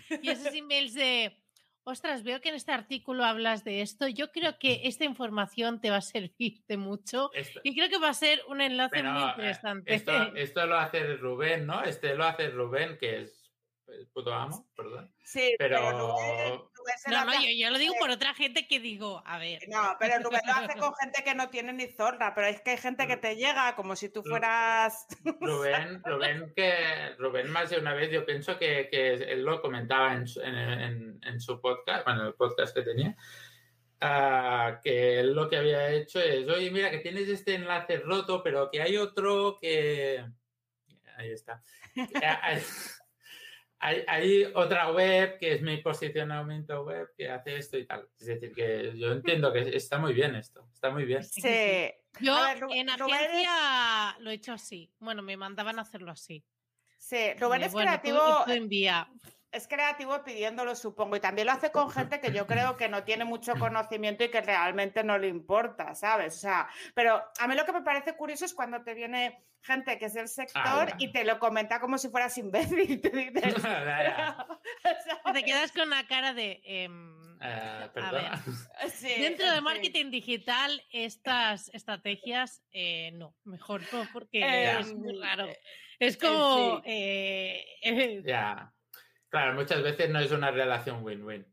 Y esos emails de, ostras, veo que en este artículo hablas de esto. Yo creo que esta información te va a servir de mucho Esto, y creo que va a ser un enlace pero, muy eh, interesante. esto, esto lo hace Rubén, ¿no? Este lo hace Rubén, que es el puto amo, perdón. Sí, pero, Pero Rubén, Rubén se No, lo no, yo, yo lo digo por otra gente que digo, a ver. No, pero Rubén lo hace con gente que no tiene ni zorra, pero es que hay gente que te llega como si tú fueras... Rubén, Rubén, que Rubén más de una vez yo pienso que, que él lo comentaba en su, en, en- en su podcast, bueno, el podcast que tenía, ah, que él lo que había hecho es, oye, mira, que tienes este enlace roto, pero que hay otro que... Ahí está. Hay, otra web que es mi posicionamiento web que hace esto y tal. Es decir, que yo entiendo que está muy bien esto, está muy bien. Sí. Yo ver, en Rubén es- agencia lo he hecho así. Bueno, me mandaban a hacerlo así. Sí, Rubén De, es bueno, tú- creativo, tú envía. Es creativo pidiéndolo, supongo, y también lo hace con gente que yo creo que no tiene mucho conocimiento y que realmente no le importa, ¿sabes? O sea, pero a mí lo que me parece curioso es cuando te viene gente que es del sector bueno. y te lo comenta como si fueras imbécil. Te dices. Te quedas con una cara de. em, Eh, a ver, Sí, Dentro en de marketing digital, estas estrategias, eh, no, mejor no, porque Eh, es muy raro. Es como. eh, eh, Ya. Claro, muchas veces no es una relación win-win.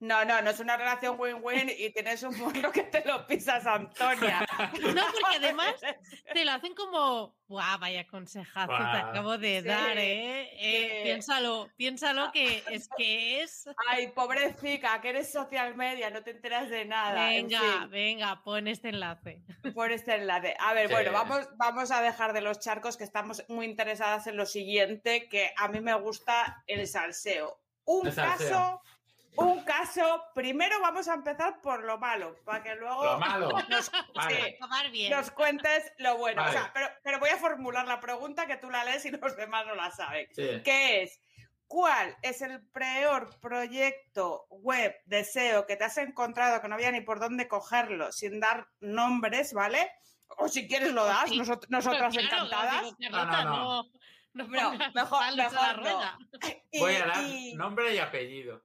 No, no, no es una relación win-win y tienes un morro que te lo pisas, Antonia. No, porque además te lo hacen como. ¡Buah, vaya consejazo te acabo de Sí, dar, eh! Eh, sí. Piénsalo, piénsalo que es que es. Ay, pobrecita, que eres social media, no te enteras de nada. En Venga, fin, venga, pon este enlace. por este enlace. A ver, Sí. bueno, vamos, vamos a dejar de los charcos que estamos muy interesadas en lo siguiente, que a mí me gusta el salseo. Un El salseo. caso, un caso, primero vamos a empezar por lo malo, para que luego Lo malo. nos, Vale. sí, nos cuentes lo bueno. O sea, pero, pero voy a formular la pregunta que tú la lees y los demás no la saben. Sí. que es ¿cuál es el peor proyecto web de SEO que te has encontrado que no había ni por dónde cogerlo sin dar nombres, ¿vale? O si quieres lo das, Sí. nosot- nosotras Claro, encantadas. digo, No, no, no. no, no No, pongas mejor- mejor no. Y- Voy a dar y- nombre y apellido.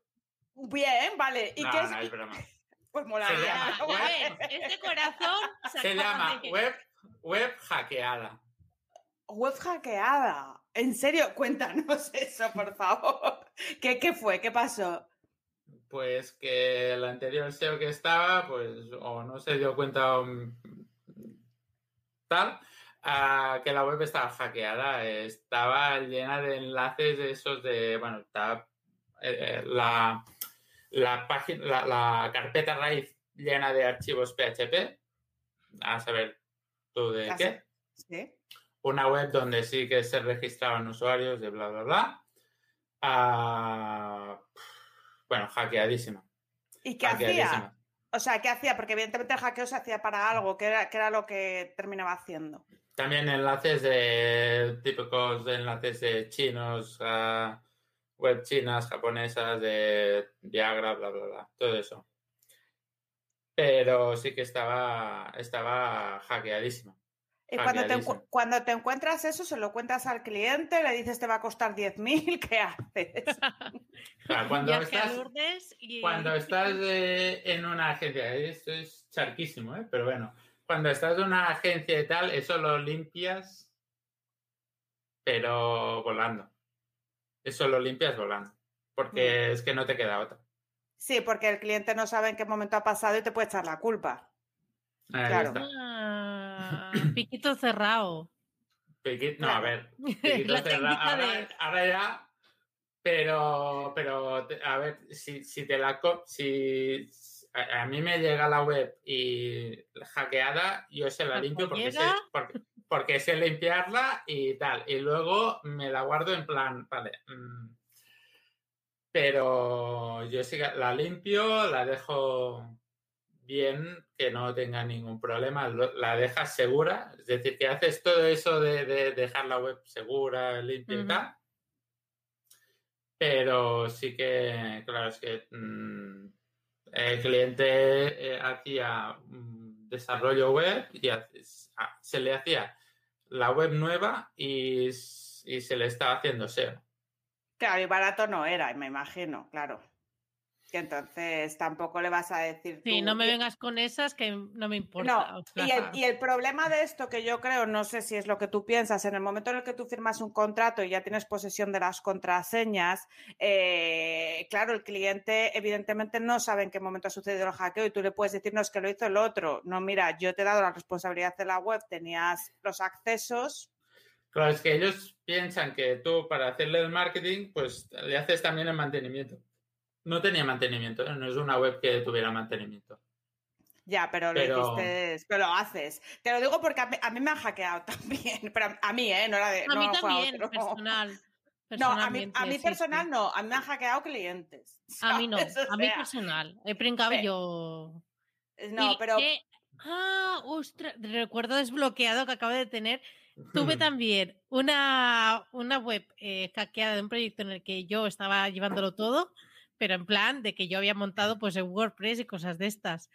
Bien, vale. ¿Y no, qué es, no, es broma. Pues Se molaría. llama ¿no? web- este corazón Se llama web, web hackeada. Web hackeada. En serio, cuéntanos eso, por favor. ¿Qué, qué fue? ¿Qué pasó? Pues que el anterior SEO que estaba, pues, o no se dio cuenta tal, ah, que la web estaba hackeada. Estaba llena de enlaces de esos de, bueno, estaba eh, eh, la, la página, la, la carpeta raíz llena de archivos PHP. A saber tú de qué. Sí. una web donde sí que se registraban usuarios de bla, bla, bla. Ah, bueno, hackeadísima. ¿Y qué hacía? O sea, ¿qué hacía? Porque evidentemente el hackeo se hacía para algo. ¿Qué era, qué era lo que terminaba haciendo? También enlaces de típicos de enlaces de chinos, a web chinas, japonesas, de Viagra, bla, bla, bla. Todo eso. Pero sí que estaba, estaba hackeadísima. Y cuando te, cuando te encuentras eso, se lo cuentas al cliente, le dices te va a costar 10.000, ¿qué haces? Sea, cuando estás, y- Cuando estás en una agencia, esto es charquísimo, ¿eh? pero bueno, cuando estás en una agencia y tal, eso lo limpias, pero volando. Eso lo limpias volando, porque es que no te queda otra. Sí, porque el cliente no sabe en qué momento ha pasado y te puede echar la culpa. Ahí Claro. está. Ah, piquito cerrado. Piqui- no, a ver, piquito cerrado. ahora, de- ahora ya, pero, pero, a ver, si, si te la... Si, a, a mí me llega la web y hackeada, yo se la limpio porque sé, porque, porque sé limpiarla y tal. Y luego me la guardo en plan, vale. mm, pero yo sí que la limpio, la dejo bien, que no tenga ningún problema, la dejas segura, es decir, que haces todo eso de, de dejar la web segura, limpia y tal. Pero sí que, claro, es que mm, el cliente eh, hacía mm, desarrollo web y hace- ah, se le hacía la web nueva y, y se le estaba haciendo SEO. Claro, y barato no era, me imagino, claro. Que entonces tampoco le vas a decir Sí, tú- no me y- vengas con esas que no me importa. No, o y sea, el, y el problema de esto que yo creo, no sé si es lo que tú piensas, en el momento en el que tú firmas un contrato y ya tienes posesión de las contraseñas, eh, claro, el cliente evidentemente no sabe en qué momento ha sucedido el hackeo y tú le puedes decir, no, es que lo hizo el otro. No, mira, yo te he dado la responsabilidad de la web, tenías los accesos. Claro, es que ellos piensan que tú para hacerle el marketing, pues le haces también el mantenimiento. No tenía mantenimiento, ¿eh? no es una web que tuviera mantenimiento. Ya, pero lo Pero- hiciste, pero lo haces. Te lo digo porque a mí, a mí me han hackeado también, pero a, mí, ¿eh? No era de. a no mí a también, otro. personal. No, a mí, a mí sí, personal sí. no, a mí me han hackeado clientes. A mí no, a mí personal. He brincado Pe- yo. No, Y pero que- Ah, ostras, recuerdo desbloqueado que acabo de tener. Tuve también una, una web eh, hackeada de un proyecto en el que yo estaba llevándolo todo, pero en plan de que yo había montado pues en WordPress y cosas de estas.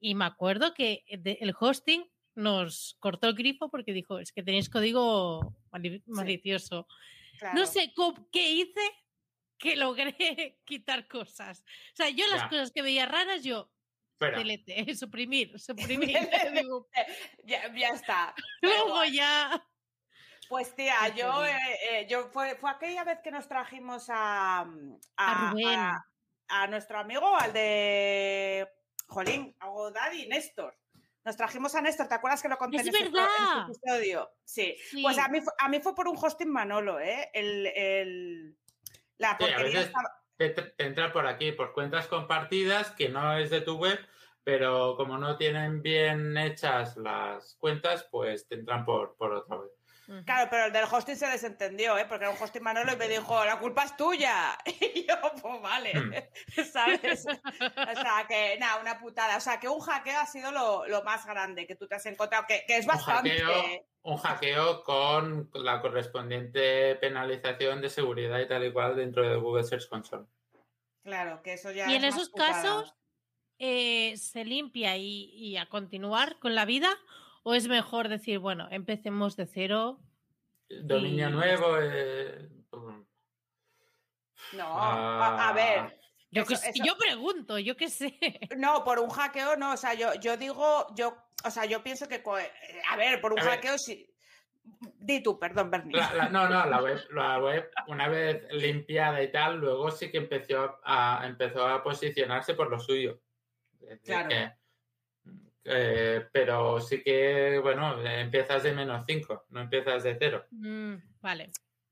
Y me acuerdo que de- el hosting nos cortó el grifo porque dijo, es que tenéis código mali- malicioso. claro. No sé qué hice que logré quitar cosas. O sea, yo las Ya. cosas que veía raras, yo, delete, suprimir, suprimir. Digo, Ya, ya está. Luego ya. Pues tía, yo, eh, eh, yo fue, fue aquella vez que nos trajimos a, A Rubén. a- a nuestro amigo, al de Jolín, a Daddy, Néstor. Nos trajimos a Néstor, ¿te acuerdas que lo conté ¡Es en, ese, pro- en verdad! ese episodio? Sí. Sí. Pues a mí, fue- a mí fue por un hosting Manolo, ¿eh? El, el- la Sí, porquería veces- estaba- te, te entra por aquí, por cuentas compartidas, que no es de tu web, pero como no tienen bien hechas las cuentas, pues te entran por, por otra web. Claro, pero el del hosting se desentendió, ¿eh? Porque era un hosting Manolo y me dijo, la culpa es tuya. Y yo, pues vale, Hmm. ¿sabes? O sea, que nada, una putada. O sea, que un hackeo ha sido lo, lo más grande que tú te has encontrado, que, que es Un bastante. hackeo, un hackeo con la correspondiente penalización de seguridad y tal y cual dentro de Google Search Console. Claro, que eso ya Y en es esos casos, eh, ¿se limpia y, y a continuar con la vida? ¿O es mejor decir, bueno, empecemos de cero? Dominio Y- nuevo. eh, No, ah, a, a ver, Yo, Eso- que sé- eso- yo pregunto, yo qué sé. No, por un hackeo no, o sea, yo, yo digo, yo, o sea, yo pienso que, eh, a ver, por un A ver. hackeo sí. Di tú, perdón, Bernie. La- la- no, no, la web, la web, una vez limpiada y tal, luego sí que empezó a, empezó a posicionarse por lo suyo. Claro. que, eh, pero sí que, bueno, empiezas de menos 5, no empiezas de cero. Mm, vale.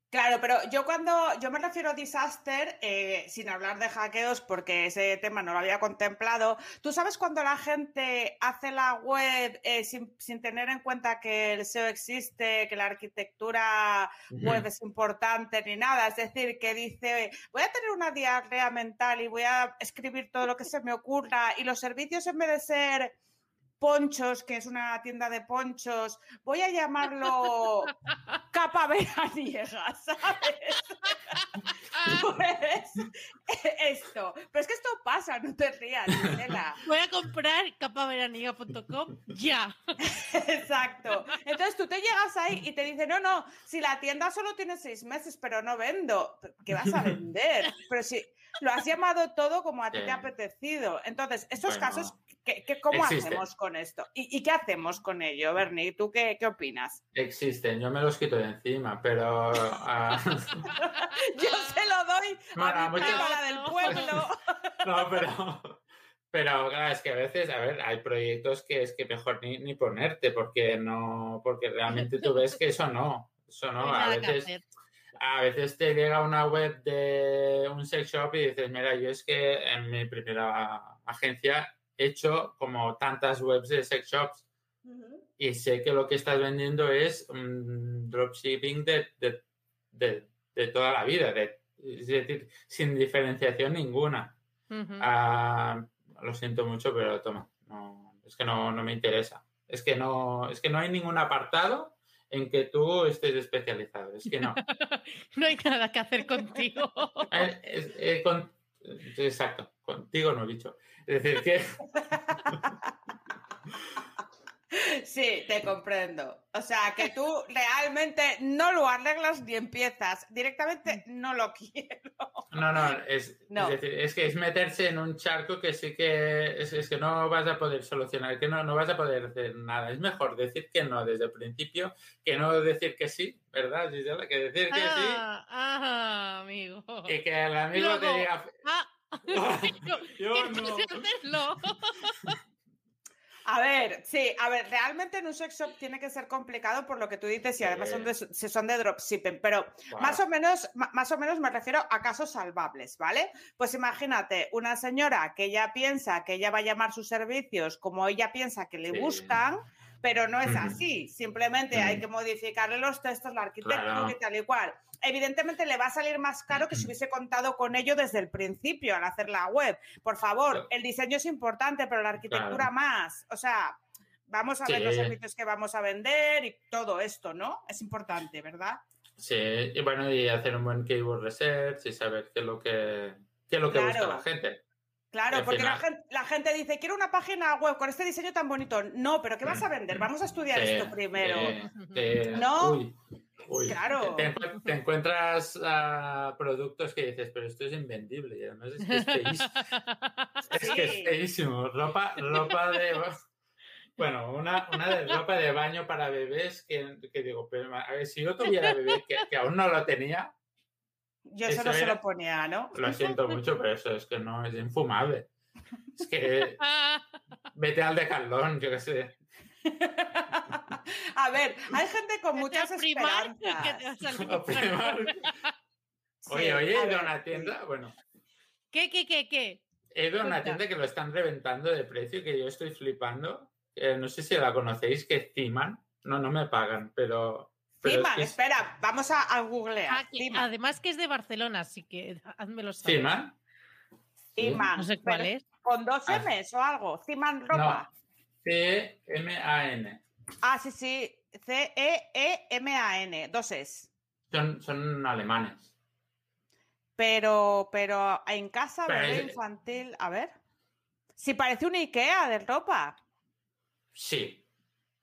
Claro, pero yo cuando yo me refiero a disaster, eh, sin hablar de hackeos, porque ese tema no lo había contemplado, tú sabes cuando la gente hace la web eh, sin, sin tener en cuenta que el SEO existe, que la arquitectura web es importante ni nada, es decir, que dice, voy a tener una diarrea mental y voy a escribir todo lo que se me ocurra y los servicios en vez de ser ponchos, que es una tienda de ponchos, voy a llamarlo capa veraniega, ¿sabes? Pues esto. Pero es que esto pasa, no te rías, Gisela. Voy a comprar capaveraniga.com ya. Exacto. Entonces tú te llegas ahí y te dicen, no, no, si la tienda solo tiene seis meses, pero no vendo, ¿qué vas a vender? Pero si lo has llamado todo como a ti te ha apetecido. Entonces, estos Bueno, casos, ¿qué, qué- cómo existen. hacemos con esto? ¿Y, y qué hacemos con ello, Bernie? ¿Tú qué, qué opinas? Existen, yo me los quito de encima, pero... ah, Yo se lo doy Bueno, a mi muchas- del pueblo. No, pero, pero claro, es que a veces, a ver, hay proyectos que es que mejor ni, ni ponerte, porque no, porque realmente tú ves que eso no, eso No a veces, a veces te llega una web de un sex shop y dices, mira, yo es que en mi primera agencia hecho como tantas webs de sex shops y sé que lo que estás vendiendo es mm, dropshipping de, de, de, de toda la vida, de, es decir, sin diferenciación ninguna. Ah, lo siento mucho, pero toma, no, es que no, no me interesa. Es que no, es que no hay ningún apartado en que tú estés especializado. Es que no. No hay nada que hacer contigo. Eh, eh, con- exacto, contigo no he dicho. Es decir, que Sí, te comprendo. O sea, que tú realmente no lo arreglas ni empiezas. Directamente no lo quiero. no, no, es, No. es decir, es que es meterse en un charco que sí que es, es que no vas a poder solucionar, que no, no vas a poder hacer nada. Es mejor decir que no desde el principio que no decir que sí, ¿verdad, Gisela? Que decir que sí Ah, ah, amigo. y que el amigo te diga, Ah, yo, yo que no no. sé hacerlo. A ver, sí, a ver, realmente en un sex shop tiene que ser complicado por lo que tú dices y además son de, si son de dropshipping, pero más o menos, más o menos me refiero a casos salvables, ¿vale? Pues imagínate una señora que ella piensa que ella va a llamar sus servicios como ella piensa que le Sí. buscan, pero no es así. Simplemente hay que modificarle los textos, la arquitectura Claro. y tal y cual. Evidentemente le va a salir más caro que si hubiese contado con ello desde el principio al hacer la web. Por favor, Claro. el diseño es importante, pero la arquitectura Claro. más. O sea, vamos a ver los servicios que vamos a vender y todo esto, ¿no? Es importante, ¿verdad? Sí, y bueno, y hacer un buen keyword research y saber qué es lo que, qué es lo que busca la gente. Claro, porque la gente, la gente dice, quiero una página web con este diseño tan bonito. No, pero ¿qué vas a vender? Vamos a estudiar esto primero. ¿No? Uy, uy. Claro. Te, encu- te encuentras productos que dices, pero esto es invendible y además es que es feísimo. Es que es feísimo. Ropa, ropa de... Bueno, una, una de ropa de baño para bebés que, que digo, pero a ver, si yo tuviera bebé que, que aún no lo tenía, Yo eso Eso no se lo ponía, ¿no? lo siento mucho, pero eso es que no, es infumable. Es que vete al decalón, yo qué sé. a ver, hay gente con muchas esperanzas. Oye, oye, a he ido a una tienda, bueno, ¿Qué, qué, qué, qué? he ido a una tienda que lo están reventando de precio, que yo estoy flipando. Eh, no sé si la conocéis, que es Timan. No, no me pagan, pero... es es- espera, vamos a, a googlear. Ah, que- además que es de Barcelona, así que házmelo saber. Timan, No sé cuál pero es. Con dos Ah. M's o algo. Timan ropa. T-M-A-N. Ah, sí, sí. E C-E-E-M-A-N. Dos es. Son, son alemanes. Pero, pero en casa, Pero bebé es- infantil. A ver. Si parece un Ikea de ropa. Sí.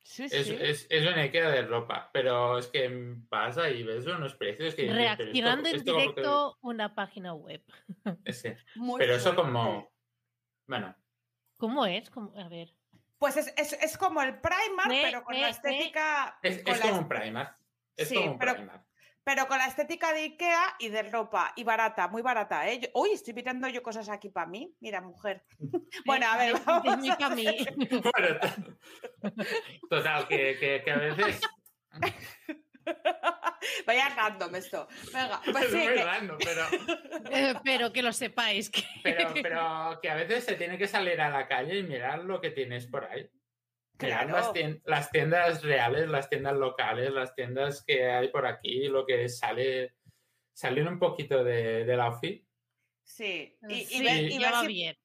Sí, Es, sí. es, es una IKEA de ropa, pero es que pasa y ves unos precios que... pero esto- en esto que- directo una página web. Sí, Muy Pero eso como... Bueno, ¿Cómo es? ¿Cómo- A ver. Pues es, es, es como el Primark, Me- pero con me- la me- estética. es, con es la como un Primark. Es Sí, como un pero- Primark. Pero con la estética de Ikea y de ropa. Y barata, muy barata, ¿eh? Yo- uy, estoy mirando yo cosas aquí para mí. Mira, mujer. Bueno, a ver, vamos mí a mí. Bueno, to- total, que, que, que a veces... Vaya random esto. Venga, pues es sí, muy que- random, pero... Eh, pero que lo sepáis. Que... Pero, pero que a veces se tiene que salir a la calle y mirar lo que tienes por ahí. Claro. las, tien- las tiendas reales, las tiendas locales, las tiendas que hay por aquí, lo que sale, salir un poquito de, de la OFI Sí, y, y Sí, ver, y ver va si, bien.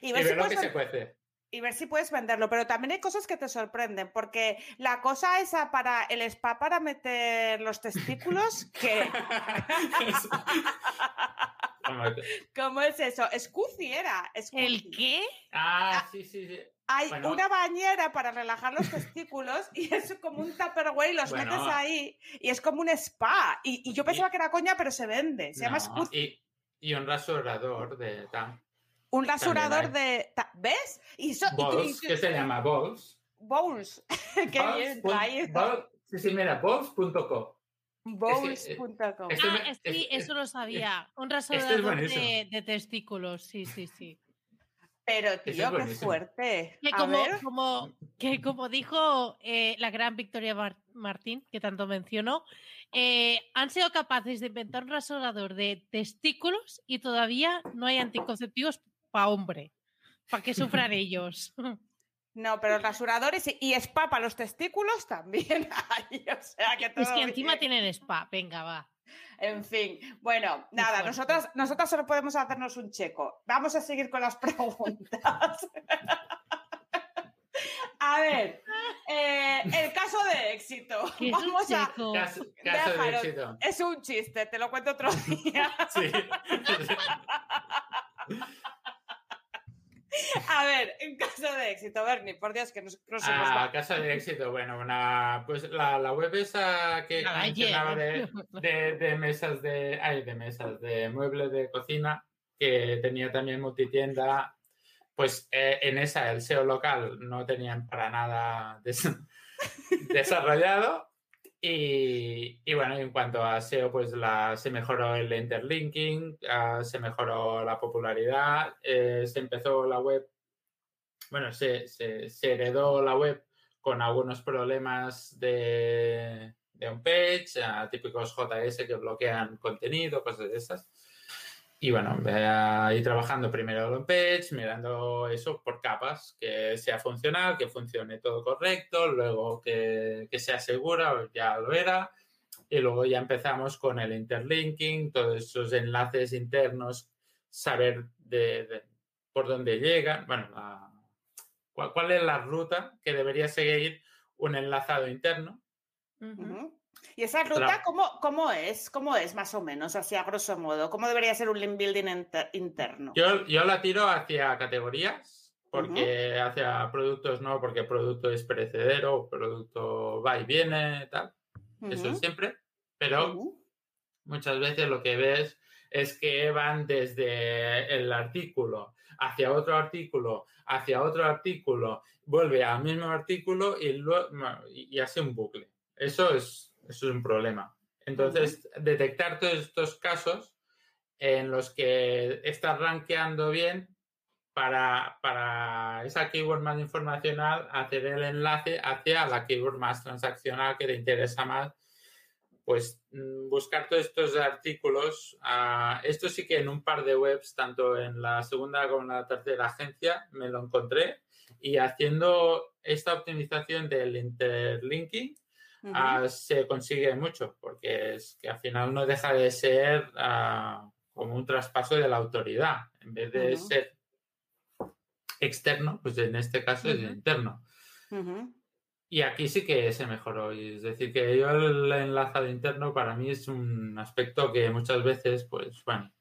y y ver si ver lo puedes que se ven- cuece. y ver si puedes venderlo. Pero también hay cosas que te sorprenden, porque la cosa esa para el spa para meter los testículos, que- ¿cómo es eso? Scusi era. Scusi. ¿El qué? ah, sí, sí, sí. Hay Bueno. una bañera para relajar los testículos y es como un tupperware y los Bueno. metes ahí y es como un spa. Y, y yo pensaba que era coña, pero se vende. Se llama Scusi. y, y un rasurador de tal. Un rasurador de... ta- ¿Ves? Y so- Balls, que se llama Balls. Bowls. Qué Balls bien traído. Sí, sí, mira, balls.co. Bowls.com. Esto me- Ah, es- sí, es- eso lo sabía. Un es rasurador de, de testículos. Sí, sí, sí. Pero, es tío, qué fuerte. Que A como, ver. como, que como dijo eh, la gran Victoria Mar- Martín, que tanto mencionó, eh, han sido capaces de inventar un rasurador de testículos y todavía no hay anticonceptivos para hombre, para que sufran ellos. No, pero rasuradores y, y spa para los testículos también hay. O sea, que todo es que encima bien. tienen spa, venga, va. En fin, bueno, nada, nosotras, nosotras solo podemos hacernos un checo. Vamos a seguir con las preguntas. a ver, eh, el caso de éxito. Que es un Vamos a. Caso, caso de Déjalo. éxito. Es un chiste, te lo cuento otro día. Sí. A ver, en caso de éxito, Bernie, por Dios, que nos, no se nos Ah, caso de éxito. Bueno, una, pues la, la web esa que mencionaba de, de, de mesas de, ay, de mesas, de muebles de cocina, que tenía también multitienda, pues eh, en esa el SEO local no tenían para nada des- desarrollado. Y, y bueno, en cuanto a SEO, pues la, se mejoró el interlinking, ah, se mejoró la popularidad, eh, se empezó la web, bueno, se, se, heredó la web con algunos problemas de, de on page, ah, típicos JS que bloquean contenido, cosas de esas. Y bueno, ahí trabajando primero el on page, mirando eso por capas, que sea funcional, que funcione todo correcto, luego que, que sea segura, ya lo era. Y luego ya empezamos con el interlinking, todos esos enlaces internos, saber de, de por dónde llegan, bueno, la- cuál, cuál es la ruta que debería seguir un enlazado interno. Ujú. Ujú. ¿Y esa ruta cómo, cómo es? ¿Cómo es, más o menos, así a grosso modo? ¿Cómo debería ser un link building interno? Yo, yo la tiro hacia categorías, porque hacia productos no, porque producto es perecedero, producto va y viene, tal, eso Ujú, siempre, pero muchas veces lo que ves es que van desde el artículo hacia otro artículo, hacia otro artículo, vuelve al mismo artículo y, luego, y hace un bucle. Eso es, eso es un problema. Entonces, detectar todos estos casos en los que estás rankeando bien para, para esa keyword más informacional, hacer el enlace hacia la keyword más transaccional que te interesa más pues mm, buscar todos estos artículos. ah, esto sí que en un par de webs, tanto en la segunda como en la tercera agencia, me lo encontré. Y haciendo esta optimización del interlinking, Ujú. ah, se consigue mucho, porque es que al final no deja de ser ah, como un traspaso de la autoridad. En vez de Ujú. ser externo, pues en este caso es Ujú. interno. Y aquí sí que se mejoró. Es decir, que yo el enlazado interno para mí es un aspecto que muchas veces, pues bueno,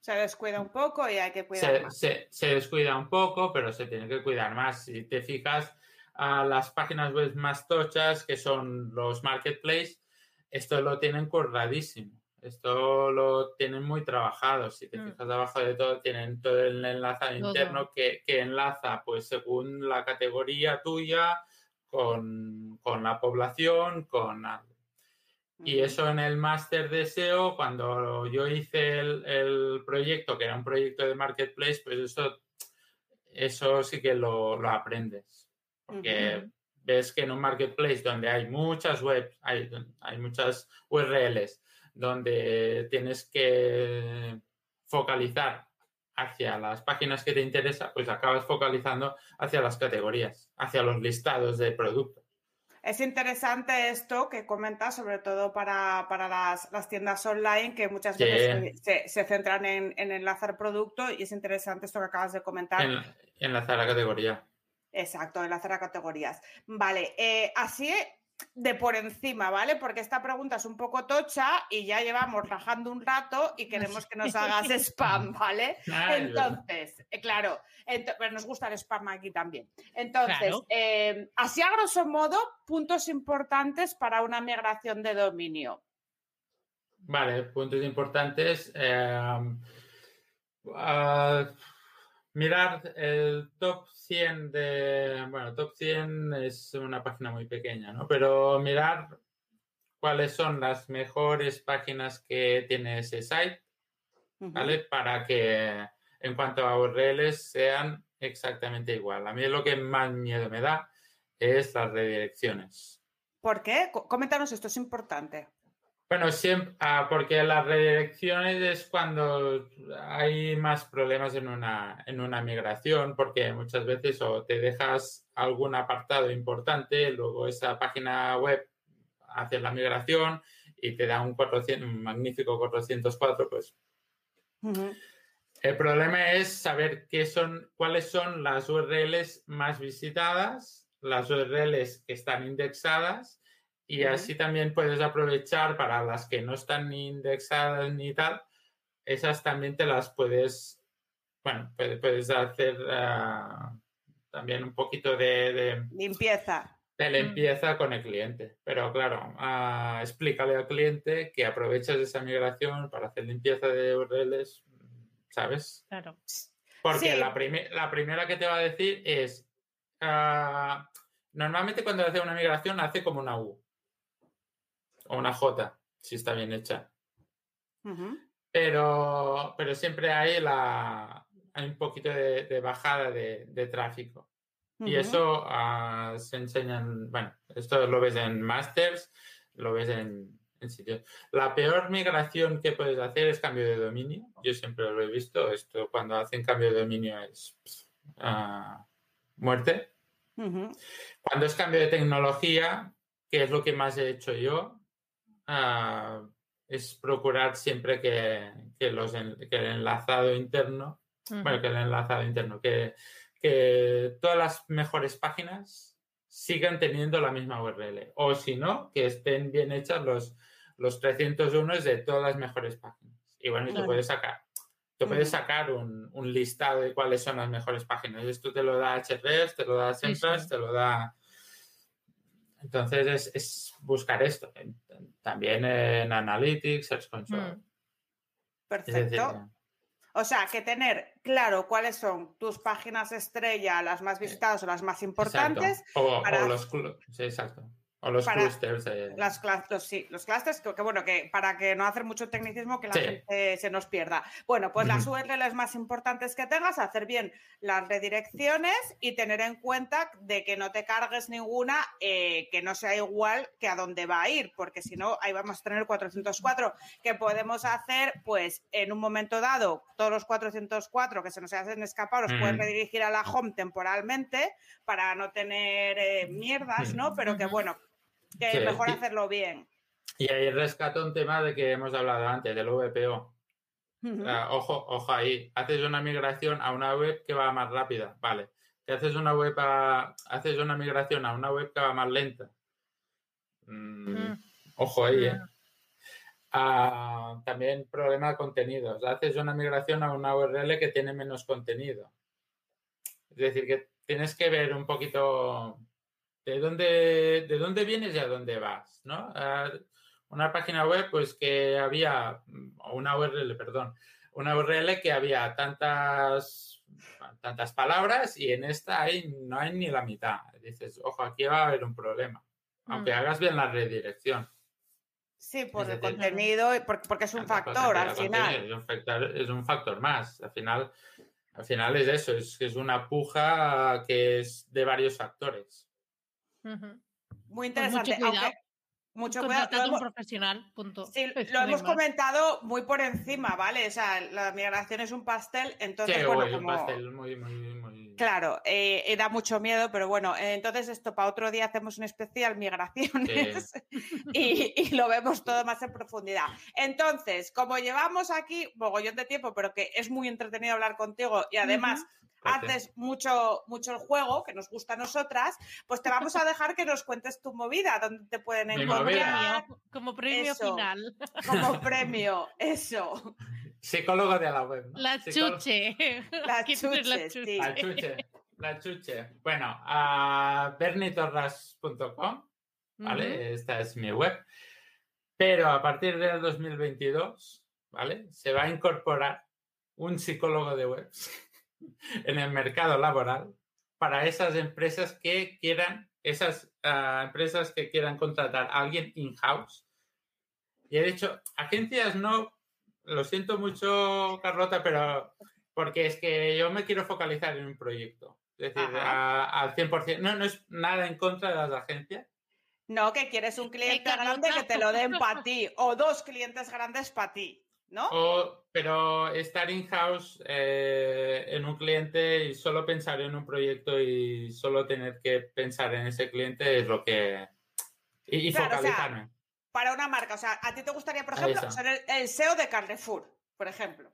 Se descuida un poco y hay que cuidar se, más. se- se descuida un poco, pero se tiene que cuidar más. Si te fijas, a las páginas web más tochas, que son los marketplaces, esto lo tienen curradísimo. Esto lo tienen muy trabajado. Si te Mm. fijas abajo de todo, tienen todo el enlazado Todo. interno que, que enlaza, pues según la categoría tuya, con, con la población, con algo. Y Ujú. eso en el máster de SEO, cuando yo hice el, el proyecto, que era un proyecto de marketplace, pues eso, eso sí que lo, lo aprendes. Porque ves que en un marketplace donde hay muchas webs, hay, hay muchas URLs, donde tienes que focalizar hacia las páginas que te interesan, pues acabas focalizando hacia las categorías, hacia los listados de productos. Es interesante esto que comentas, sobre todo para, para las, las tiendas online, que muchas Sí. veces se, se centran en, en enlazar producto y es interesante esto que acabas de comentar. En, enlazar la categoría. Exacto, enlazar a categorías. Vale, eh, así de por encima, ¿vale? Porque esta pregunta es un poco tocha y ya llevamos rajando un rato y queremos que nos hagas spam, ¿vale? Ay, Entonces, eh, claro, pero nos gusta el spam aquí también. Entonces, Claro. eh, así a grosso modo, puntos importantes para una migración de dominio. Vale, puntos importantes. eh, ah, mirar el top 100 de... Bueno, top 100 es una página muy pequeña, ¿no? Pero mirar cuáles son las mejores páginas que tiene ese site. ¿vale? Para que en cuanto a URLs sean exactamente igual. A mí lo que más miedo me da es las redirecciones. ¿Por qué? Co- Coméntanos esto, es importante. Bueno, siempre, ah, porque las redirecciones es cuando hay más problemas en una, en una migración, porque muchas veces o te dejas algún apartado importante, luego esa página web hace la migración y te da un, 400, un magnífico 404, pues. El problema es saber qué son, cuáles son las URLs más visitadas, las URLs que están indexadas y así también puedes aprovechar para las que no están ni indexadas ni tal, esas también te las puedes, bueno, puedes, puedes hacer ah, también un poquito de, de, Limpieza. de limpieza con el cliente. Pero claro, ah, explícale al cliente que aprovechas esa migración para hacer limpieza de URLs, ¿sabes? Claro. Porque Sí. la, la primera que te va a decir es, ah, normalmente cuando hace una migración hace como una U o una J, si está bien hecha. Pero, pero siempre hay, la, hay un poquito de, de bajada de, de tráfico. Y eso ah, se enseñan, bueno, esto lo ves en masters, lo ves en, en sitios. La peor migración que puedes hacer es cambio de dominio. Yo siempre lo he visto. Esto cuando hacen cambio de dominio es ah, muerte. Cuando es cambio de tecnología, que es lo que más he hecho yo, ah, es procurar siempre que, que los en- que el enlazado interno bueno, que el enlazado interno, que, que todas las mejores páginas sigan teniendo la misma URL. O si no, que estén bien hechas los, los 301 de todas las mejores páginas. Y bueno, y te Claro. puedes sacar. Te puedes Ujú. sacar un, un listado de cuáles son las mejores páginas. Esto te lo da HREFS, te lo da Sí, sí. te lo da... Entonces es, es buscar esto. También en Analytics, Search Console. Mm. Decir, Perfecto. O sea, que tener claro cuáles son tus páginas estrella, las más visitadas o las más importantes, Exacto. O, o para- los clu- sí, exacto. O los para clusters. de- las los, sí, los clusters, que, que bueno, que para que no hacer mucho tecnicismo que la Sí. gente se nos pierda. Bueno, pues las. URLs más importantes que tengas, hacer bien las redirecciones y tener en cuenta de que no te cargues ninguna eh, que no sea igual que a dónde va a ir, porque si no, ahí vamos a tener el 404, que podemos hacer, pues, en un momento dado, todos los 404 que se nos hacen escapar, los puedes Mm. redirigir a la home temporalmente para no tener eh, mierdas, ¿no? Pero que bueno, que Sí, es mejor y- hacerlo bien. Y ahí rescato un tema de que hemos hablado antes, del VPO. Ah, ojo, ojo ahí. Haces una migración a una web que va más rápida. Vale. Que haces una web a- haces una migración a una web que va más lenta. Mm. Ojo ahí, ¿eh? Ah, también problema de contenidos. Haces una migración a una URL que tiene menos contenido. Es decir, que tienes que ver un poquito de dónde, de dónde vienes y a dónde vas, ¿no? Una página web, pues que había, una URL, perdón, una URL que había tantas, tantas palabras y en esta hay, no hay ni la mitad. Dices, ojo, aquí va a haber un problema, aunque Mm. hagas bien la redirección. Sí, por Es el decir, contenido, porque es un factor al final. Es un factor, es un factor más. Al final, al final es eso, es es una puja que es de varios factores. Muy Pues mucho interesante. cuidado. aunque mucho cuidado. Un hemos, profesional, punto. sí, Es lo hemos más. comentado muy por encima, ¿vale? O sea, la migración es un pastel, entonces, Sí, bueno, un como- pastel muy, muy, muy. Claro, eh, eh, da mucho miedo, pero bueno, eh, entonces esto para otro día hacemos un especial migraciones y, y lo vemos todo más en profundidad. Entonces, como llevamos aquí mogollón de tiempo, pero que es muy entretenido hablar contigo y además. Haces mucho, mucho el juego, que nos gusta a nosotras, pues te vamos a dejar que nos cuentes tu movida, donde te pueden encontrar como premio Eso. final. como premio, eso. Psicólogo de la web. ¿no? La Psicólogo- chuche. La ¿Quién es la chuche, sí. La chuche. La chuche. Bueno, a bernitorras.com, ¿vale? Esta es mi web. Pero a partir del 2022, ¿vale? Se va a incorporar un psicólogo de webs en el mercado laboral para esas empresas que quieran, esas ah, empresas que quieran contratar a alguien in-house. Y he dicho, agencias no, lo siento mucho, Carlota, pero porque es que yo me quiero focalizar en un proyecto. Es decir, a- al 100%. No, no es nada en contra de las agencias. No, que quieres un cliente grande que te lo den para ti, o dos clientes grandes para ti, ¿no? O, pero estar in-house eh, en un cliente y solo pensar en un proyecto y solo tener que pensar en ese cliente es lo que... Y, y Claro, o sea, focalizarme. Para una marca. O sea, a ti te gustaría, por ejemplo, ser el, el SEO de Carrefour, por ejemplo.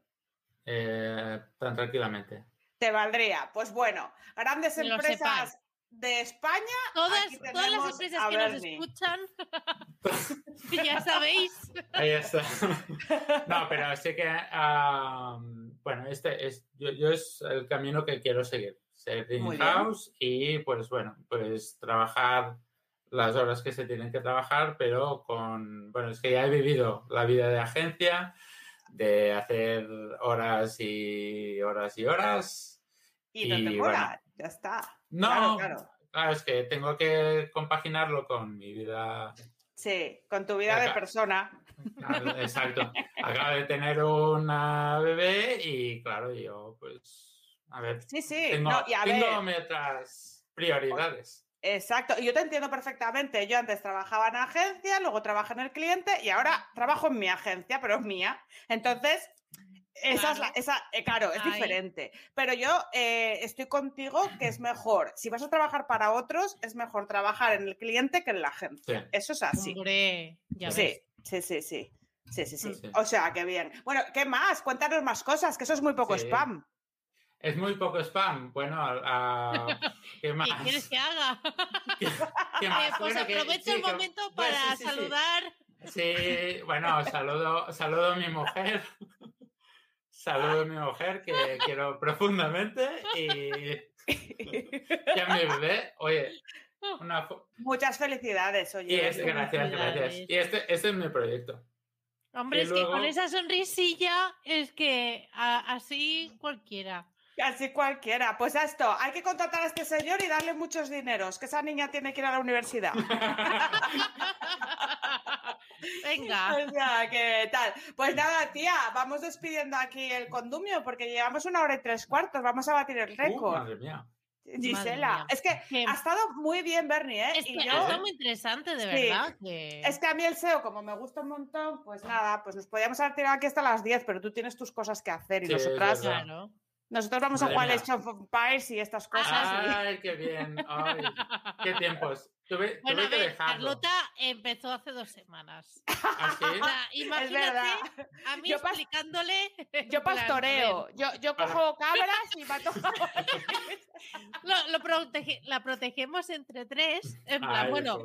eh, tan tranquilamente. Te valdría. Pues bueno, grandes empresas. De España. Todas, todas las empresas que nos escuchan, ya sabéis. Ahí está. No, pero sí que, bueno, este es, yo, yo es el camino que quiero seguir. Ser in-house y, pues bueno, pues trabajar las horas que se tienen que trabajar, pero con, bueno, es que ya he vivido la vida de agencia, de hacer horas y horas y horas. Y no te Y, mola, bueno. ya está. No, Claro, claro. claro, es que tengo que compaginarlo con mi vida Sí, con tu vida de persona. Claro, Exacto. Acabo de tener una bebé y claro, yo pues, a ver, Sí, sí. tengo, no, y a tengo ver, otras prioridades. exacto. Y yo te entiendo perfectamente. Yo antes trabajaba en agencia, luego trabajé en el cliente y ahora trabajo en mi agencia, pero es mía. Entonces, esa es la, Claro. esa, eh, claro, es Ahí. diferente. Pero yo eh, estoy contigo que es mejor. Si vas a trabajar para otros, es mejor trabajar en el cliente que en la agencia. Sí. Eso es así. Hombre, ya Sí, ves. sí, sí, sí. Sí, sí, sí. Sí. O sea, qué bien. Bueno, ¿qué más? Cuéntanos más cosas, que eso es muy poco Sí. spam. Es muy poco spam. Bueno, a- ¿qué más? ¿Qué quieres que haga? ¿Qué, qué Eh, más? pues Bueno, aprovecho el momento pues, para sí, sí, sí. saludar. Sí, bueno, saludo, saludo a mi mujer. Saludo a mi mujer que quiero profundamente y, y a mi bebé. Oye, una, fo- Muchas felicidades, oye. Y es, Bernie. gracias, gracias. Y este, este es mi proyecto. Hombre, Y es que con luego- esa sonrisilla es que a- así cualquiera. Así cualquiera. Pues a esto, hay que contratar a este señor y darle muchos dineros, que esa niña tiene que ir a la universidad. Venga. O sea, que tal. Pues nada, tía, vamos despidiendo aquí el condumio porque llevamos una hora y tres cuartos. Vamos a batir el Uh, récord. madre mía. Gisela, mía. es que ha estado muy bien, Bernie, ¿eh? Es Y que yo- ha estado muy interesante, de Sí. verdad. que- Es que a mí el SEO, como me gusta un montón, pues nada, pues nos podíamos haber tirado aquí hasta las 10, pero tú tienes tus cosas que hacer y Sí, nosotras. Claro. Nosotros vamos a jugar. Age of Empires y estas cosas. y- Ay, qué bien. Ay, qué tiempos. Tuve, Bueno, tuve a que ver, dejarlo. Carlota empezó hace dos semanas. ¿Ah, sí? O sea, Es imagínate verdad. a mí Yo explicándole. Yo pastoreo, yo, yo cojo cabras y mato. Lo, lo protege- la protegemos entre tres. En plan, Ay, bueno.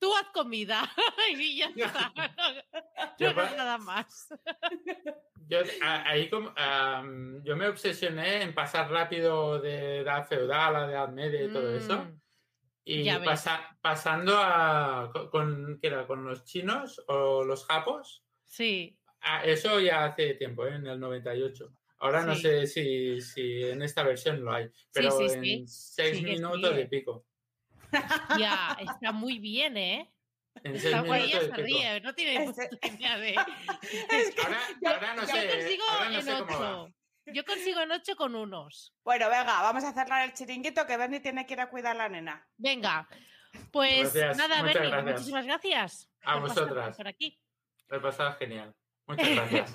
Tú haz comida y ya está. Yo No, pa- hagas nada más. Yo, ahí como, am, yo me obsesioné en pasar rápido de edad feudal a edad media y todo eso. Mm, Y Ya ves. pasa- pasando a co- con, ¿qué era? con los chinos o los japos, Sí, eso ya hace tiempo, ¿eh? en el 98. Ahora no Sí. sé si, si en esta versión lo hay, pero sí, en sí. seis que sí, minutos de pico. Ya, está muy bien, ¿eh? En seis Está guay, minutos ella se ríe, no tiene puta idea de... Es que- Ahora, yo- ahora no yo sé, consigo ahora no en sé cómo va. 8. Yo consigo en 8 con unos. Bueno, venga, vamos a cerrar el chiringuito que Bernie tiene que ir a cuidar a la nena. Venga, pues Gracias, nada, muchas Bernie, gracias. muchísimas gracias. A por vosotras. Por aquí. Lo he pasado genial. Muchas gracias.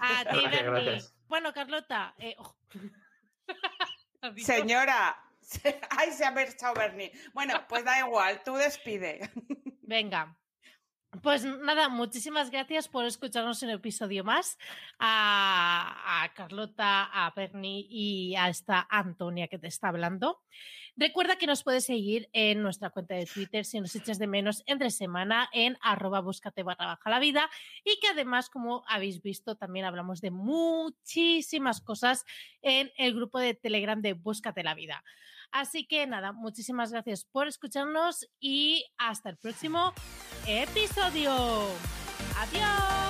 A ti, Bernie. Bueno, Carlota. eh, oh. Señora, se- ay, se ha marchado Bernie. Bueno, pues da igual, tú despide. Venga. Pues nada, muchísimas gracias por escucharnos un episodio más. A, a Carlota, a Bernie y a esta Antonia que te está hablando. Recuerda que nos puedes seguir en nuestra cuenta de Twitter si nos echas de menos entre semana en arroba búscate barra baja la vida y que además, como habéis visto, también hablamos de muchísimas cosas en el grupo de Telegram de Búscate la vida. Así que nada, muchísimas gracias por escucharnos y hasta el próximo episodio. Adiós.